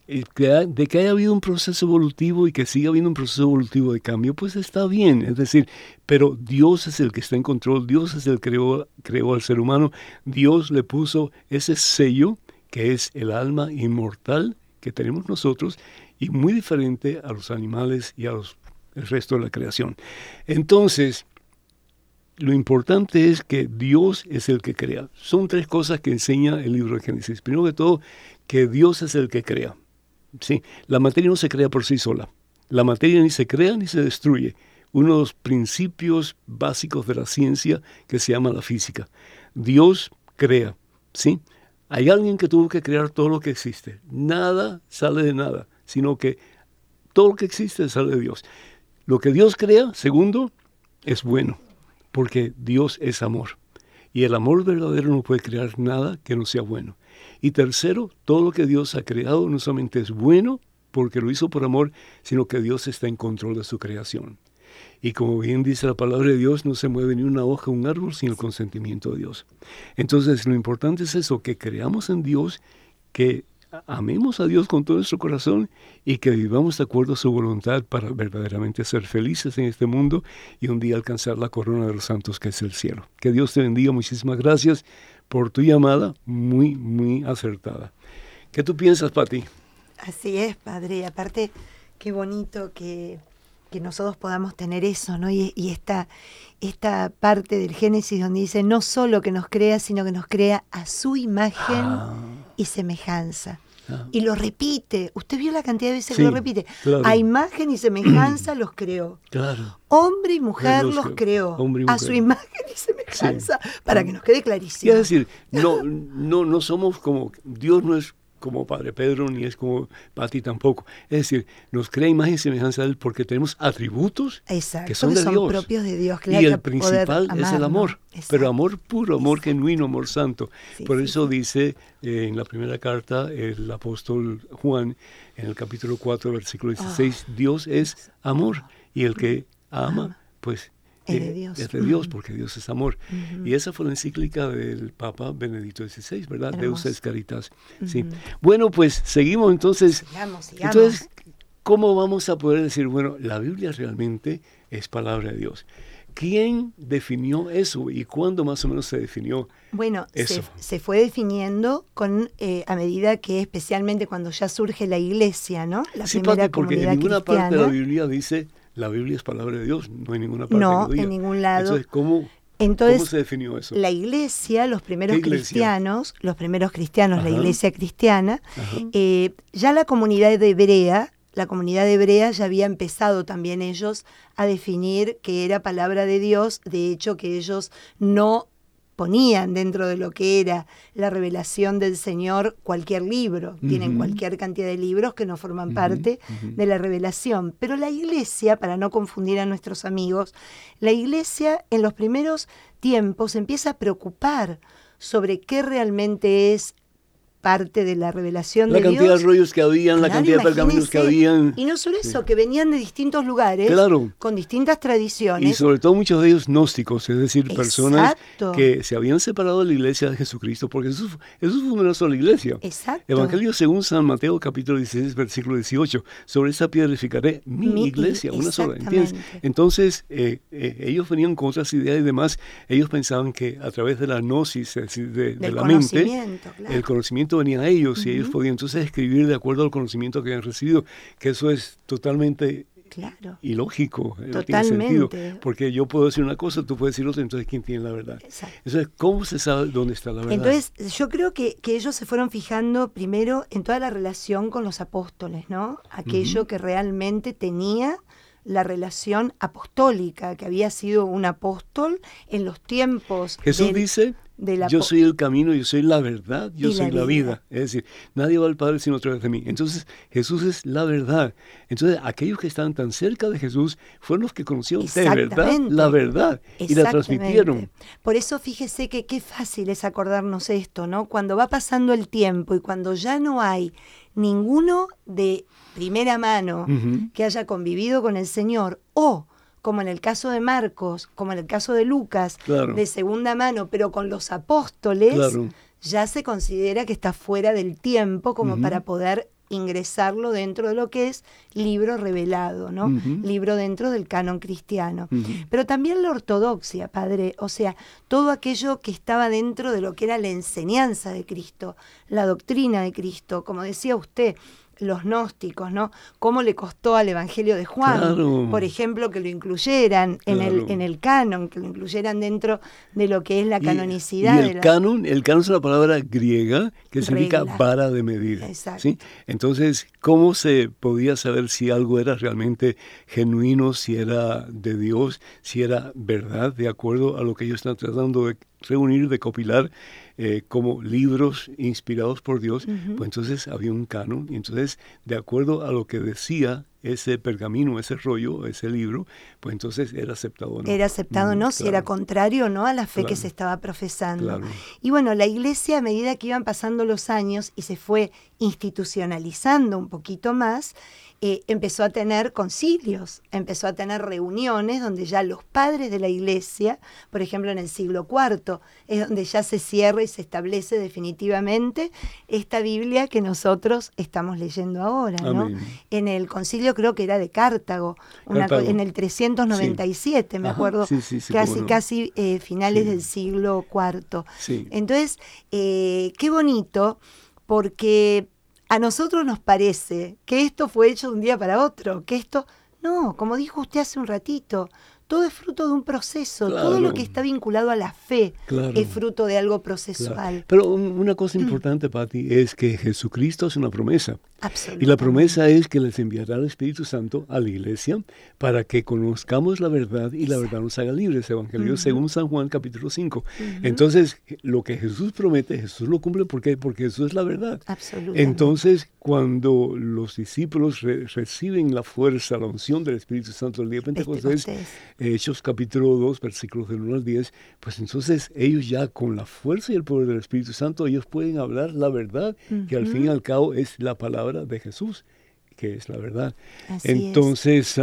de que haya habido un proceso evolutivo y que siga habiendo un proceso evolutivo de cambio, pues está bien, es decir, pero Dios es el que está en control, Dios es el que creó, creó al ser humano, Dios le puso ese sello que es el alma inmortal que tenemos nosotros y muy diferente a los animales y a los, el resto de la creación. Entonces, lo importante es que Dios es el que crea. Son tres cosas que enseña el libro de Génesis. Primero que todo, que Dios es el que crea. ¿sí? La materia no se crea por sí sola. La materia ni se crea ni se destruye. Uno de los principios básicos de la ciencia que se llama la física. Dios crea. ¿sí? Hay alguien que tuvo que crear todo lo que existe. Nada sale de nada sino que todo lo que existe sale de Dios. Lo que Dios crea, segundo, es bueno, porque Dios es amor. Y el amor verdadero no puede crear nada que no sea bueno. Y tercero, todo lo que Dios ha creado no solamente es bueno porque lo hizo por amor, sino que Dios está en control de su creación. Y como bien dice la palabra de Dios, no se mueve ni una hoja, un árbol sin el consentimiento de Dios. Entonces, lo importante es eso, que creamos en Dios, que amemos a Dios con todo nuestro corazón y que vivamos de acuerdo a su voluntad para verdaderamente ser felices en este mundo y un día alcanzar la corona de los santos que es el cielo. Que Dios te bendiga. Muchísimas gracias por tu llamada, muy, muy acertada. ¿Qué tú piensas, Pati? Así es, Padre. Y aparte, qué bonito que, que nosotros podamos tener eso, ¿no? Y, y esta, esta parte del Génesis donde dice, no solo que nos crea, sino que nos crea a su imagen. Ah y semejanza. Ah. Y lo repite. Usted vio la cantidad de veces que lo repite. A imagen y semejanza [clears throat] los creó. Claro. Hombre y mujer los, creó. A su imagen y semejanza. Para que nos quede clarísimo. Es decir, no, no, no somos como. Dios no es como Padre Pedro, ni es como Pati tampoco. Es decir, nos crea imagen y semejanza de Él porque tenemos atributos que son de Dios. propios de Dios. y el principal es el amor, pero amor puro, amor genuino, amor santo. Por eso dice eh, en la primera carta el apóstol Juan, en el capítulo 4, versículo 16, ah. Dios es amor y el que ama, pues es de Dios. Es de Dios, porque Dios es amor. Y esa fue la encíclica del Papa Benedicto XVI, ¿verdad? Deus es caritas. sí. Bueno, pues seguimos entonces. Entonces, ¿cómo vamos a poder decir, bueno, la Biblia realmente es palabra de Dios? ¿Quién definió eso y cuándo más o menos se definió bueno, eso? Se, se, fue definiendo con eh, a medida que especialmente cuando ya surge la iglesia, ¿no? La sí, primera porque en ninguna parte de la Biblia dice la Biblia es palabra de Dios, no hay ninguna parte no, en ningún lado. Entonces, ¿cómo, Entonces, ¿Cómo se definió eso? La iglesia, los primeros cristianos, los primeros cristianos, la iglesia cristiana, eh, ya la comunidad de hebrea, la comunidad hebrea ya había empezado también ellos a definir que era palabra de Dios, de hecho que ellos no ponían dentro de lo que era la revelación del Señor cualquier libro, tienen cualquier cantidad de libros que no forman parte de la revelación. Pero la iglesia, para no confundir a nuestros amigos, la iglesia en los primeros tiempos empieza a preocupar sobre qué realmente es parte de la revelación La de cantidad Dios. de rollos que habían, la cantidad de pergaminos que habían. Y no solo eso, Sí. que venían de distintos lugares, Claro. con distintas tradiciones. Y sobre todo muchos de ellos gnósticos, es decir, personas que se habían separado de la iglesia de Jesucristo, porque Jesús, Jesús fue una sola iglesia. Exacto. Evangelio según San Mateo, capítulo 16, versículo 18. Sobre esa piedra edificaré mi, Mi- iglesia, una sola. ¿entiendes? Entonces, eh, eh, ellos venían con otras ideas y demás. Ellos pensaban que a través de la gnosis, es decir, de, la mente, conocimiento, claro. el conocimiento venía a ellos y ellos podían entonces escribir de acuerdo al conocimiento que habían recibido, que eso es totalmente Claro. ilógico, eh, no tiene Totalmente. sentido, porque yo puedo decir una cosa, tú puedes decir otra, entonces ¿quién tiene la verdad? Exacto. Entonces, ¿cómo se sabe dónde está la verdad? Entonces, yo creo que, que ellos se fueron fijando primero en toda la relación con los apóstoles, ¿no? Aquello que realmente tenía la relación apostólica, que había sido un apóstol en los tiempos. Jesús del- dice, de la yo soy el camino, yo soy la verdad, yo Y soy la vida. vida. Es decir, nadie va al Padre sino a través de mí. Entonces, Jesús es la verdad. Entonces, aquellos que estaban tan cerca de Jesús fueron los que conocieron de verdad la verdad y la transmitieron. Por eso fíjese que qué fácil es acordarnos esto, ¿no? Cuando va pasando el tiempo y cuando ya no hay ninguno de primera mano que haya convivido con el Señor o como en el caso de Marcos, como en el caso de Lucas, Claro. de segunda mano, pero con los apóstoles, Claro. ya se considera que está fuera del tiempo como para poder ingresarlo dentro de lo que es libro revelado, ¿no? Libro dentro del canon cristiano. Pero también la ortodoxia, padre, o sea, todo aquello que estaba dentro de lo que era la enseñanza de Cristo, la doctrina de Cristo, como decía usted, los gnósticos, ¿no? Cómo le costó al Evangelio de Juan, Claro. por ejemplo, que lo incluyeran en, el, en el canon, que lo incluyeran dentro de lo que es la canonicidad. Y, el la- canon, el canon es una palabra griega que significa vara de medir. Exacto. ¿sí? Entonces, ¿cómo se podía saber si algo era realmente genuino, si era de Dios, si era verdad, de acuerdo a lo que ellos están tratando de reunir, de copilar eh, como libros inspirados por Dios? Pues entonces había un canon y entonces, de acuerdo a lo que decía ese pergamino, ese rollo, ese libro, pues entonces era aceptado o no. era aceptado o Mm, no, si era contrario o no a la fe que se estaba profesando. Claro. Y bueno, la iglesia a medida que iban pasando los años y se fue institucionalizando un poquito más, eh, empezó a tener concilios, empezó a tener reuniones donde ya los padres de la iglesia, por ejemplo en el siglo IV, es donde ya se cierra y se establece definitivamente esta Biblia que nosotros estamos leyendo ahora. ¿no? En el concilio creo que era de Cartago, una co- Cartago. en el 397, me Ajá, acuerdo, sí, sí, sí, casi, casi eh, finales del siglo IV. Entonces, eh, qué bonito, porque a nosotros nos parece que esto fue hecho de un día para otro, que esto, no, como dijo usted hace un ratito, todo es fruto de un proceso, todo lo que está vinculado a la fe Claro. es fruto de algo Claro. procesual. Pero un- una cosa importante, Patti, es que Jesucristo es una promesa. Y la promesa es que les enviará el Espíritu Santo a la iglesia para que conozcamos la verdad y la verdad nos haga libres. Evangelio según San Juan capítulo 5. Entonces, lo que Jesús promete, Jesús lo cumple ¿por qué? porque Jesús es la verdad. Absolutamente. Entonces, cuando los discípulos re- reciben la fuerza, la unción del Espíritu Santo el día de Pentecostés, Pentecostés. Hechos capítulo 2, versículos del 1 al 10, pues entonces ellos ya con la fuerza y el poder del Espíritu Santo, ellos pueden hablar la verdad, que al fin y al cabo es la palabra de Jesús, que es la verdad. Así entonces,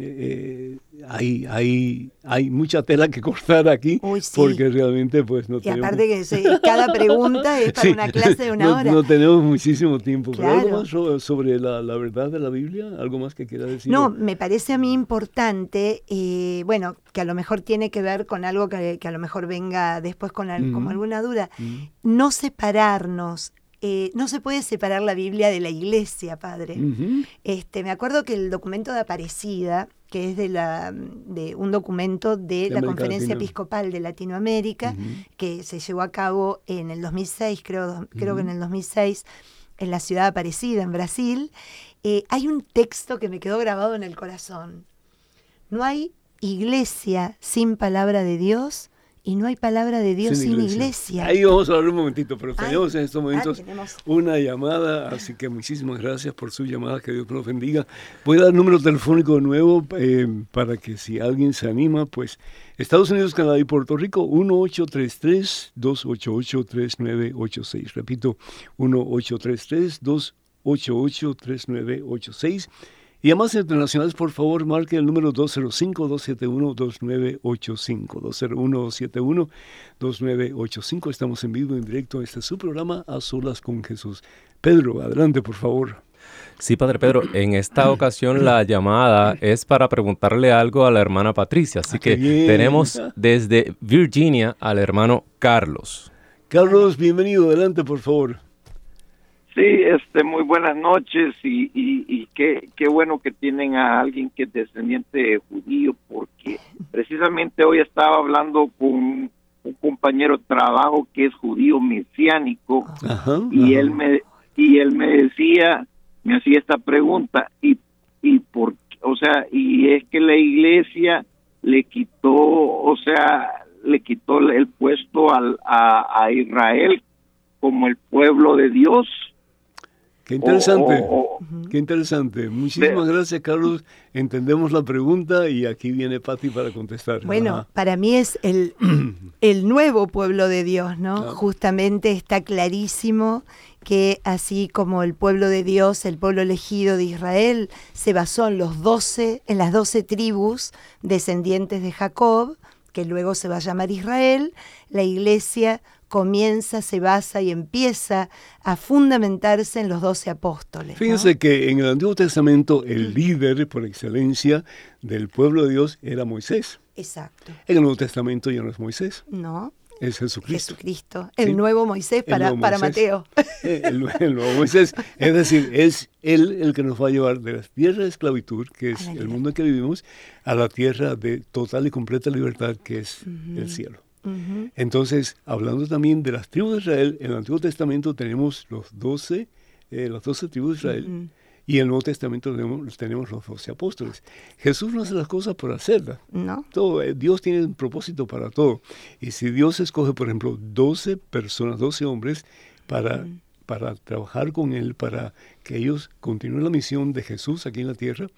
eh, hay, hay, hay mucha tela que cortar aquí, Uy, sí. porque realmente pues no Y tenemos... aparte que sí, cada pregunta es para [laughs] Sí, una clase de una no, hora. No tenemos muchísimo tiempo. ¿Pero Claro. algo más so- sobre la, la verdad de la Biblia? ¿Algo más que quiera decir? No, me parece a mí importante, eh, bueno, que a lo mejor tiene que ver con algo que, que a lo mejor venga después con al- como alguna duda, Mm. no separarnos eh, no se puede separar la Biblia de la iglesia, padre. este, me acuerdo que el documento de Aparecida, que es de, la, de un documento de, la Conferencia Episcopal de Latinoamérica, que se llevó a cabo en el 2006, creo, creo que en el 2006, en la ciudad de Aparecida, en Brasil, eh, hay un texto que me quedó grabado en el corazón. No hay iglesia sin palabra de Dios y no hay palabra de Dios sin, iglesia. Ahí vamos a hablar un momentito, pero tenemos en estos momentos una llamada, así que muchísimas gracias por su llamada, que Dios nos bendiga. Voy a dar número telefónico de nuevo eh, para que si alguien se anima, pues Estados Unidos, Canadá y Puerto Rico, 1833-288-3986. Repito, 1833-288-3986. Y además internacionales, por favor, marque el número 205-271-2985. 201-271-2985. Estamos en vivo, en directo. Este es su programa A Solas con Jesús. Pedro, adelante, por favor. Sí, Padre Pedro, en esta ocasión la llamada es para preguntarle algo a la hermana Patricia. Así ah, que tenemos [laughs] desde Virginia al hermano Carlos. Carlos, bienvenido. Adelante, por favor. Sí, este, muy buenas noches y, y, qué, qué, bueno que tienen a alguien que es descendiente judío, porque precisamente hoy estaba hablando con un compañero de trabajo que es judío mesiánico y él me y él me decía, me hacía esta pregunta y y por, o sea, y es que la iglesia le quitó, o sea, le quitó el puesto al, a, a Israel como el pueblo de Dios Qué interesante, qué interesante. Muchísimas gracias, Carlos. Entendemos la pregunta y aquí viene Patti para contestar. Bueno, para mí es el, [clears throat] el nuevo pueblo de Dios, ¿no? Justamente está clarísimo que así como el pueblo de Dios, el pueblo elegido de Israel, se basó en los doce, en las doce tribus descendientes de Jacob, que luego se va a llamar Israel, la iglesia comienza, se basa y empieza a fundamentarse en los doce apóstoles. Fíjense que en el Antiguo Testamento el líder por excelencia del pueblo de Dios era Moisés. Exacto. En el Nuevo Testamento ya no es Moisés. No. Es Jesucristo. Jesucristo, el nuevo Moisés para, para Mateo. Eh, el, nuevo Moisés. Es decir, es Él el que nos va a llevar de la tierra de esclavitud, que es el mundo en que vivimos, a la tierra de total y completa libertad, que es el cielo. Entonces, hablando también de las tribus de Israel, en el Antiguo Testamento tenemos los doce, eh, las doce tribus de Israel. Y en el Nuevo Testamento tenemos, tenemos, los doce apóstoles. Jesús no hace las cosas por hacerlas. No. Todo, eh, Dios tiene un propósito para todo. Y si Dios escoge, por ejemplo, doce personas, doce hombres, para, para trabajar con Él, para que ellos continúen la misión de Jesús aquí en la tierra,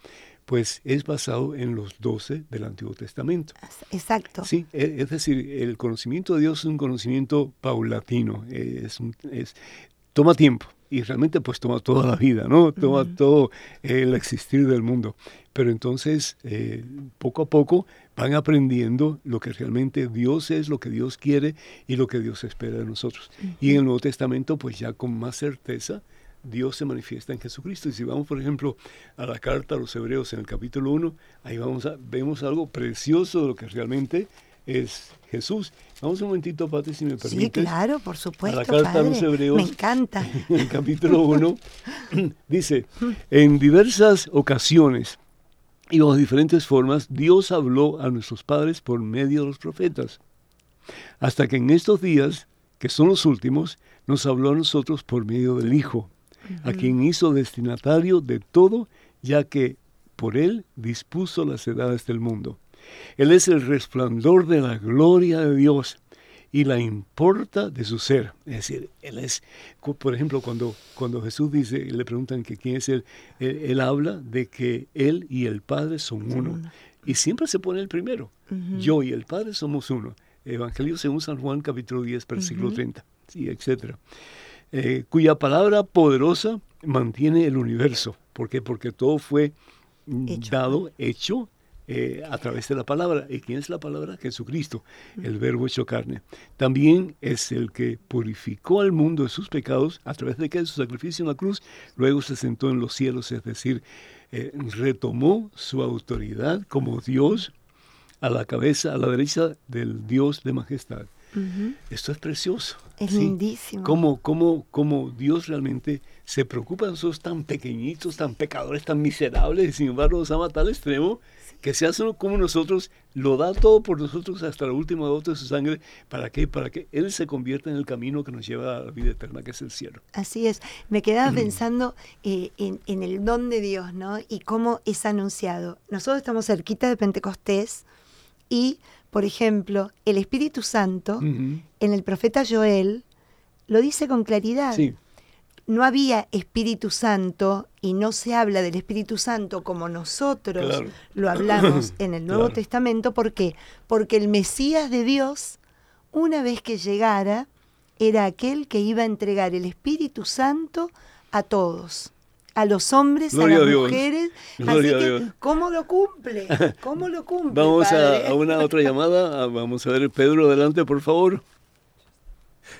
pues es basado en los doce del Antiguo Testamento. Exacto. Sí, e, es decir, el conocimiento de Dios es un conocimiento paulatino, es, es toma tiempo y realmente pues toma toda la vida, ¿no? Toma todo el existir del mundo. Pero entonces, eh, poco a poco van aprendiendo lo que realmente Dios es, lo que Dios quiere y lo que Dios espera de nosotros. Y en el Nuevo Testamento, pues ya con más certeza, Dios se manifiesta en Jesucristo. Y si vamos, por ejemplo, a la carta a los Hebreos en el capítulo 1, ahí vamos a, vemos algo precioso de lo que realmente es Jesús. Vamos un momentito, Pati, si me permites. Sí, claro, por supuesto. A la carta a los Hebreos. Me encanta. [laughs] En el capítulo 1 [clears throat] dice: En diversas ocasiones y de diferentes formas, Dios habló a nuestros padres por medio de los profetas. Hasta que en estos días, que son los últimos, nos habló a nosotros por medio del Hijo a quien hizo destinatario de todo, ya que por él dispuso las edades del mundo. Él es el resplandor de la gloria de Dios y la importa de su ser. Es decir, Él es, por ejemplo, cuando, cuando Jesús dice, le preguntan que quién es Él, él, habla de que Él y el Padre son uno. Y siempre se pone el primero. Yo y el Padre somos uno. Evangelio según San Juan, capítulo 10, versículo 30, sí, etc. Eh, cuya palabra poderosa mantiene el universo. ¿Por qué? Porque todo fue dado, hecho eh, a través de la palabra. ¿Y quién es la palabra? Jesucristo, el verbo hecho carne. También es el que purificó al mundo de sus pecados a través de que su sacrificio en la cruz, luego se sentó en los cielos, es decir, eh, retomó su autoridad como Dios a la cabeza, a la derecha del Dios de majestad. Esto es precioso. Es lindísimo. Como, como, como Dios realmente se preocupa de nosotros tan pequeñitos, tan pecadores, tan miserables, y sin embargo nos ama a tal extremo que se hace como nosotros, lo da todo por nosotros hasta la última gota de su sangre. ¿Para qué? Para que Él se convierta en el camino que nos lleva a la vida eterna, que es el cielo. Así es. Me quedaba pensando eh, en, el don de Dios, ¿no? Y cómo es anunciado. Nosotros estamos cerquita de Pentecostés y, por ejemplo, el Espíritu Santo, en el profeta Joel, lo dice con claridad. Sí no había Espíritu Santo y no se habla del Espíritu Santo como nosotros lo hablamos [coughs] en el Nuevo Testamento. ¿Por qué? Porque el Mesías de Dios, una vez que llegara, era aquel que iba a entregar el Espíritu Santo a todos a los hombres, a las mujeres. [laughs] Así que, ¿cómo lo cumple? ¿Cómo lo cumple? Vamos a, una otra llamada. Ah, vamos a ver, Pedro, adelante, por favor.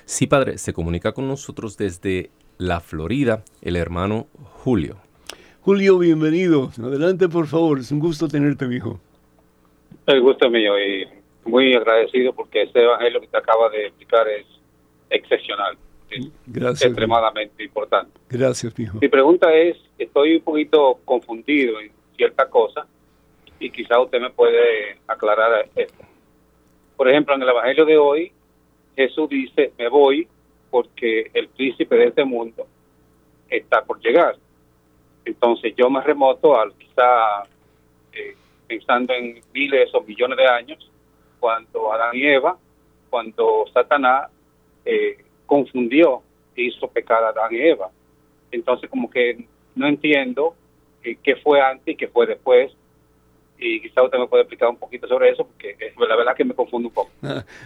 Sí, padre, se comunica con nosotros desde la Florida, el hermano Julio. Julio, bienvenido. Adelante, por favor. Es un gusto tenerte, mi hijo. El gusto es mío y muy agradecido porque este evangelio que te acaba de explicar es excepcional. Gracias. extremadamente importante. Gracias, hijo. Mi pregunta es, estoy un poquito confundido en cierta cosa y quizá usted me puede aclarar esto. Por ejemplo, en el evangelio de hoy, Jesús dice, me voy porque el príncipe de este mundo está por llegar. Entonces yo me remoto al quizá eh, pensando en miles o millones de años, cuando Adán y Eva, cuando Satanás eh, confundió e hizo pecar a Adán y Eva. Entonces como que no entiendo eh, qué fue antes y qué fue después. Y quizá usted me puede explicar un poquito sobre eso, porque es la verdad que me confundo un poco.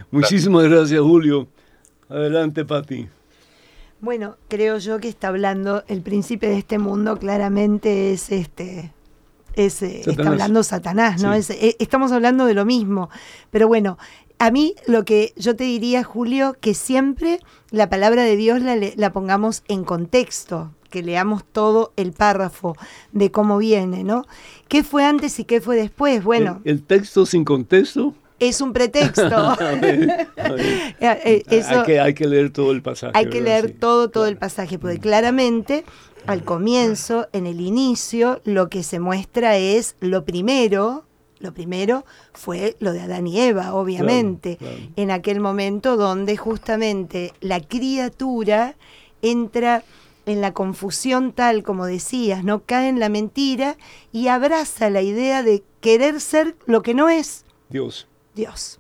muchísimas gracias, Julio. Adelante, Pati. Bueno, creo yo que está hablando el príncipe de este mundo, claramente es este. Es, eh, está hablando Satanás, ¿no? Eh, estamos hablando de lo mismo. Pero bueno, a mí lo que yo te diría, Julio, que siempre la palabra de Dios la, la pongamos en contexto, que leamos todo el párrafo de cómo viene, ¿no? ¿Qué fue antes y qué fue después? Bueno. el texto sin contexto es un pretexto. [laughs] [laughs] Hay, que, hay, que, leer todo el pasaje. Hay que leer todo, todo el pasaje, porque claramente al comienzo, en el inicio, lo que se muestra es lo primero, lo primero fue lo de Adán y Eva, obviamente, en aquel momento donde justamente la criatura entra en la confusión tal como decías, no cae en la mentira y abraza la idea de querer ser lo que no es. Dios. Dios.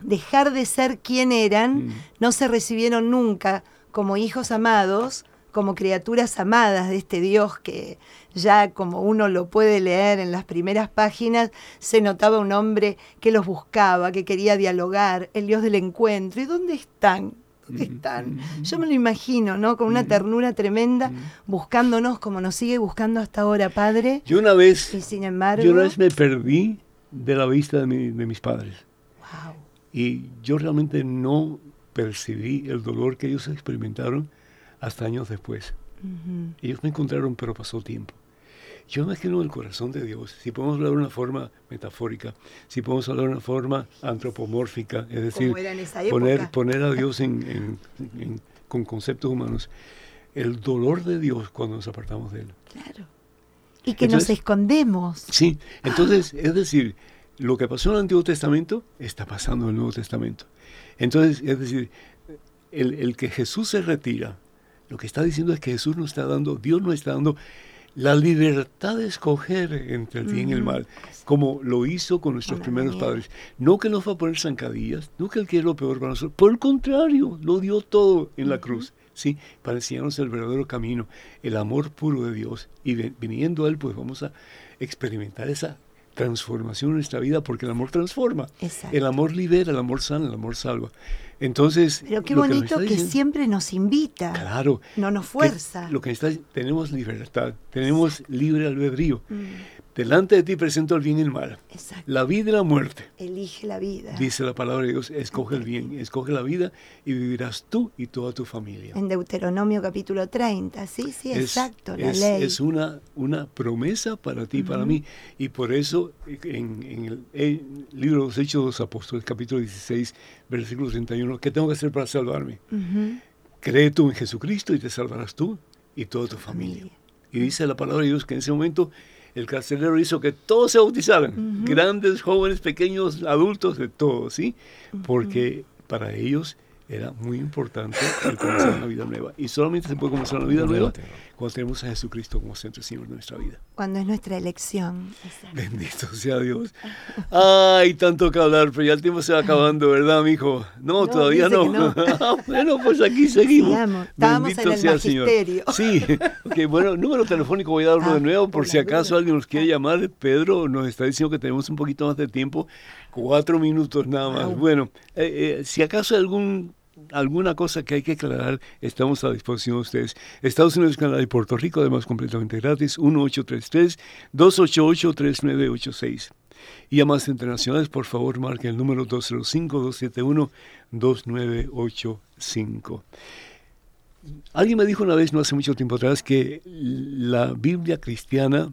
Dejar de ser quien eran, mm. no se recibieron nunca como hijos amados, como criaturas amadas de este Dios que ya como uno lo puede leer en las primeras páginas, se notaba un hombre que los buscaba, que quería dialogar, el Dios del encuentro. ¿Y dónde están? ¿Dónde están? Yo me lo imagino, ¿no? Con una ternura tremenda, buscándonos como nos sigue buscando hasta ahora, Padre. Yo una vez, y sin embargo, yo una vez me perdí de la vista de, mis padres. Y yo realmente no percibí el dolor que ellos experimentaron hasta años después. Ellos me encontraron, pero pasó tiempo. Yo me imagino el corazón de Dios, si podemos hablar de una forma metafórica, si podemos hablar de una forma antropomórfica, es decir, poner, poner a Dios [laughs] con conceptos humanos, el dolor de Dios cuando nos apartamos de Él. Claro y que nos escondemos. Sí, entonces, es decir, lo que pasó en el Antiguo Testamento está pasando en el Nuevo Testamento. Entonces, es decir, el, que Jesús se retira, lo que está diciendo es que Jesús nos está dando, Dios nos está dando la libertad de escoger entre el bien y el mal, como lo hizo con nuestros primeros padres. No que nos va a poner zancadillas, no que Él quiere lo peor para nosotros, por el contrario, lo dio todo en la cruz. ¿sí? para enseñarnos el verdadero camino, el amor puro de Dios. Y viniendo a Él, pues vamos a experimentar esa transformación en nuestra vida, porque el amor transforma. El amor libera, el amor sana, el amor salva. Entonces, pero qué bonito que, siempre nos invita. Claro. No nos fuerza. lo que está tenemos libertad, tenemos libre albedrío. Mm. Delante de ti presento el bien y el mal, Exacto. la vida y la muerte. Elige la vida. Dice la palabra de Dios, escoge el bien, escoge la vida y vivirás tú y toda tu familia. En Deuteronomio capítulo 30, sí, sí, Es- exacto, la es, ley. es una, una promesa para ti y para mí. Y por eso en, en el, el libro de los Hechos de los Apóstoles, capítulo 16, versículo 31, ¿qué tengo que hacer para salvarme? Cree tú en Jesucristo y te salvarás tú y toda tu familia. Familia. Y dice la palabra de Dios que en ese momento el carcelero hizo que todos se bautizaran, grandes, jóvenes, pequeños, adultos, de todos, ¿sí? Porque para ellos era muy importante el comenzar una vida nueva. Y solamente se puede comenzar una vida nueva cuando tenemos a Jesucristo como centro y Señor de nuestra vida. Cuando es nuestra elección. Exacto. [laughs] Bendito sea Dios. Ay, tanto que hablar, pero ya el tiempo se va acabando, ¿verdad, mijo? No, No, todavía no. que [laughs] bueno, pues aquí seguimos. Sigamos. Estábamos en el magisterio. Sí, [laughs] ok, bueno, número telefónico voy a darlo Ah, de nuevo por si acaso alguien nos quiere llamar. Pedro nos está diciendo que tenemos un poquito más de tiempo, cuatro minutos nada más. Bueno, eh, eh, si acaso algún alguna cosa que hay que aclarar, estamos a disposición de ustedes. Estados Unidos, Canadá y Puerto Rico, además completamente gratis, 1833-288-3986. Y llamadas internacionales, por favor, marquen el número 205-271-2985. Alguien me dijo una vez, no hace mucho tiempo atrás, que la Biblia cristiana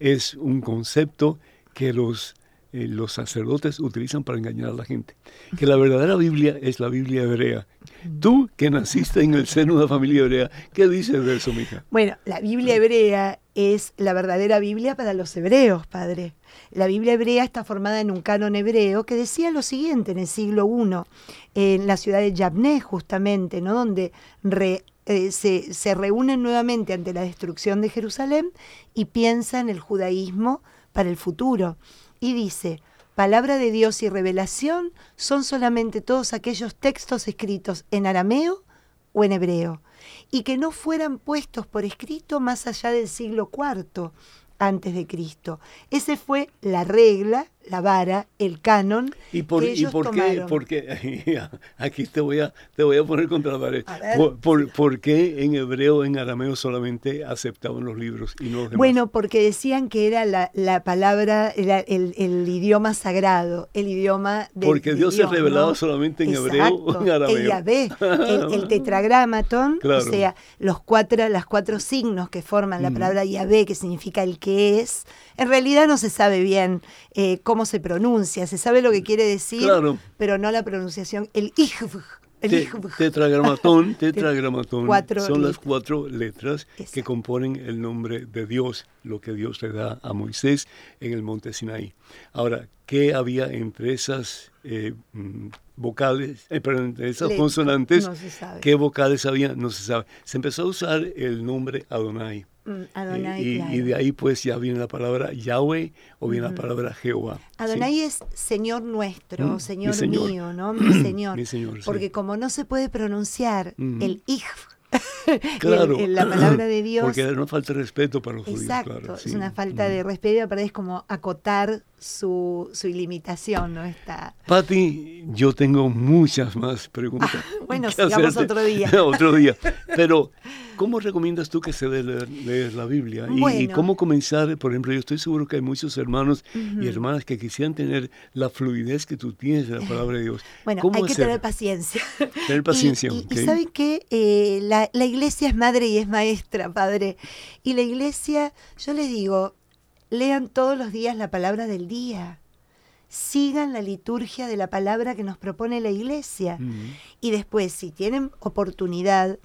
es un concepto que los, eh, los sacerdotes utilizan para engañar a la gente. Que la verdadera Biblia es la Biblia hebrea. Tú, que naciste en el seno de una familia hebrea, ¿qué dices de eso, mija? Bueno, la Biblia hebrea es la verdadera Biblia para los hebreos, padre. La Biblia hebrea está formada en un canon hebreo que decía lo siguiente en el siglo I, en la ciudad de Yabné, justamente, ¿no? donde re- eh, se, se reúnen nuevamente ante la destrucción de Jerusalén y piensan el judaísmo para el futuro. Y dice, palabra de Dios y revelación son solamente todos aquellos textos escritos en arameo o en hebreo, y que no fueran puestos por escrito más allá del siglo IV antes de Cristo. Ese fue la regla, la vara, el canon ¿Y por, que ¿y por qué? Porque [laughs] aquí te voy a, te voy a poner contra la pared. ¿Por, por, por qué en hebreo, en arameo solamente aceptaban los libros y no los demás? Bueno, porque decían que era la, la palabra, era el, el idioma sagrado, el idioma de Porque Dios se revelaba solamente en hebreo o en arameo. El Yahvé, el, el [laughs] tetragramaton, Claro. o sea, los cuatro, las cuatro signos que forman la palabra Yahvé, que significa el que es, en realidad no se sabe bien eh, cómo se pronuncia, se sabe lo que quiere decir, Claro. pero no la pronunciación, el ijv, el Te- tetragramatón, [laughs] tetragramatón Cuatro son las cuatro letras que componen el nombre de Dios, lo que Dios le da a Moisés en el monte Sinaí. Ahora, ¿qué había entre esas eh, mm, vocales, eh, perdón, entre esas consonantes? no se sabe. ¿Qué vocales había? No se sabe. Se empezó a usar el nombre Adonai. Mm, Adonai, y, y- claro. y de ahí pues ya viene la palabra Yahweh o viene la palabra Jehová. ¿sí? Adonai es Señor nuestro, Mm, Señor, mío, ¿no? Mi [clears throat] Señor. Mi Señor, sí. Porque como no se puede pronunciar el ij, [laughs] Claro. el- el- la palabra de [clears throat] Dios. Porque no falta de respeto para los judíos, Exacto, claro. es sí. una falta de respeto aparte es como acotar su, su ilimitación, ¿no? Está. Pati, yo tengo muchas más preguntas. [laughs] bueno, sigamos hacerte. otro día. [laughs] otro día. [laughs] Pero, ¿cómo recomiendas tú que se debe leer, leer la Biblia? Y- cómo comenzar? Por ejemplo, yo estoy seguro que hay muchos hermanos y hermanas que quisieran tener la fluidez que tú tienes de la palabra de Dios. Bueno, ¿Cómo hay que tener paciencia. Tener paciencia, Y, y- y ok. saben que eh, la, la iglesia es madre y es maestra, padre. Y la iglesia, yo les digo, lean todos los días la palabra del día. Sigan la liturgia de la palabra que nos propone la iglesia. Y después, si tienen oportunidad,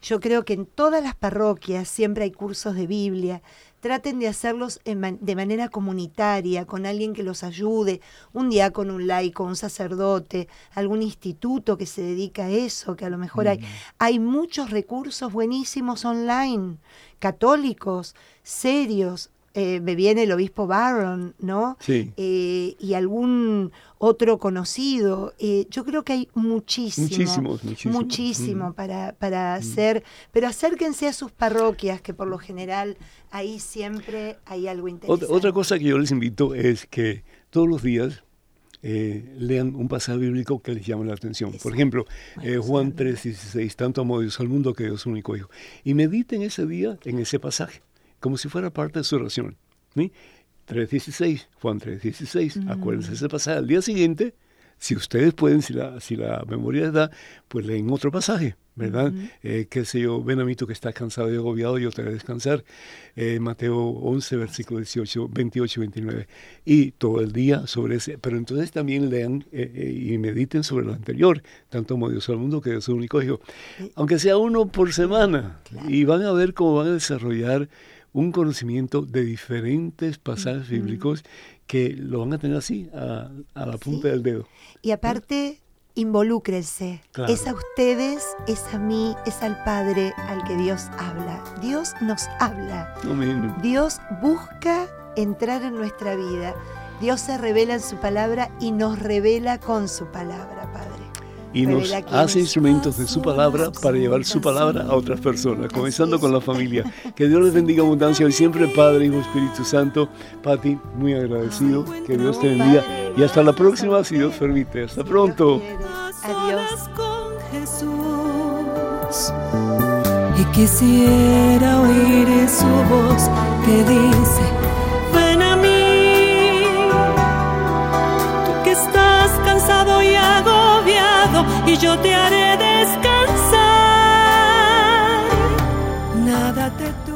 yo creo que en todas las parroquias siempre hay cursos de Biblia. Traten de hacerlos man- de manera comunitaria, con alguien que los ayude, un diácono, un laico, un sacerdote, algún instituto que se dedica a eso, que a lo mejor hay. Hay muchos recursos buenísimos online, católicos, serios. Eh, me viene el obispo Barron, ¿no? Sí. Eh, y algún otro conocido. Eh, yo creo que hay muchísimo. Muchísimos, muchísimos. muchísimo Mm. para, para hacer. Pero acérquense a sus parroquias, que por lo general ahí siempre hay algo interesante. Otra, otra cosa que yo les invito es que todos los días eh, lean un pasaje bíblico que les llame la atención. Por ejemplo, eh, Juan sí. 3:16, tanto amó Dios al mundo que Dios su único hijo. Y mediten ese día en ese pasaje, como si fuera parte de su oración. ¿sí? 3.16, Juan 3.16, acuérdense ese pasaje. Al día siguiente, si ustedes pueden, si la, si la memoria les da, pues leen otro pasaje, ¿verdad? Eh, qué sé yo, ven a mí tú que estás cansado y agobiado, yo te voy a descansar. Eh, Mateo 11, versículo 18, 28, 29. Y todo el día sobre ese, pero entonces también lean eh, y mediten sobre lo anterior, tanto como Dios al mundo que Dios es único hijo. Aunque sea uno por semana, y van a ver cómo van a desarrollar un conocimiento de diferentes pasajes bíblicos que lo van a tener así, a, la punta del dedo. Y aparte, involúcrense. Es a ustedes, es a mí, es al Padre al que Dios habla. Dios nos habla. Dios busca entrar en nuestra vida. Dios se revela en su palabra y nos revela con su palabra, Padre y nos hace instrumentos de su palabra para llevar su palabra a otras personas, comenzando con la familia. Que Dios les bendiga abundancia hoy siempre, Padre, Hijo, Espíritu Santo. Pati, muy agradecido. Que Dios te bendiga. Y hasta la próxima, si Dios permite. Hasta pronto. Adiós. Y quisiera oír su voz que dice y yo te haré descansar. Nada te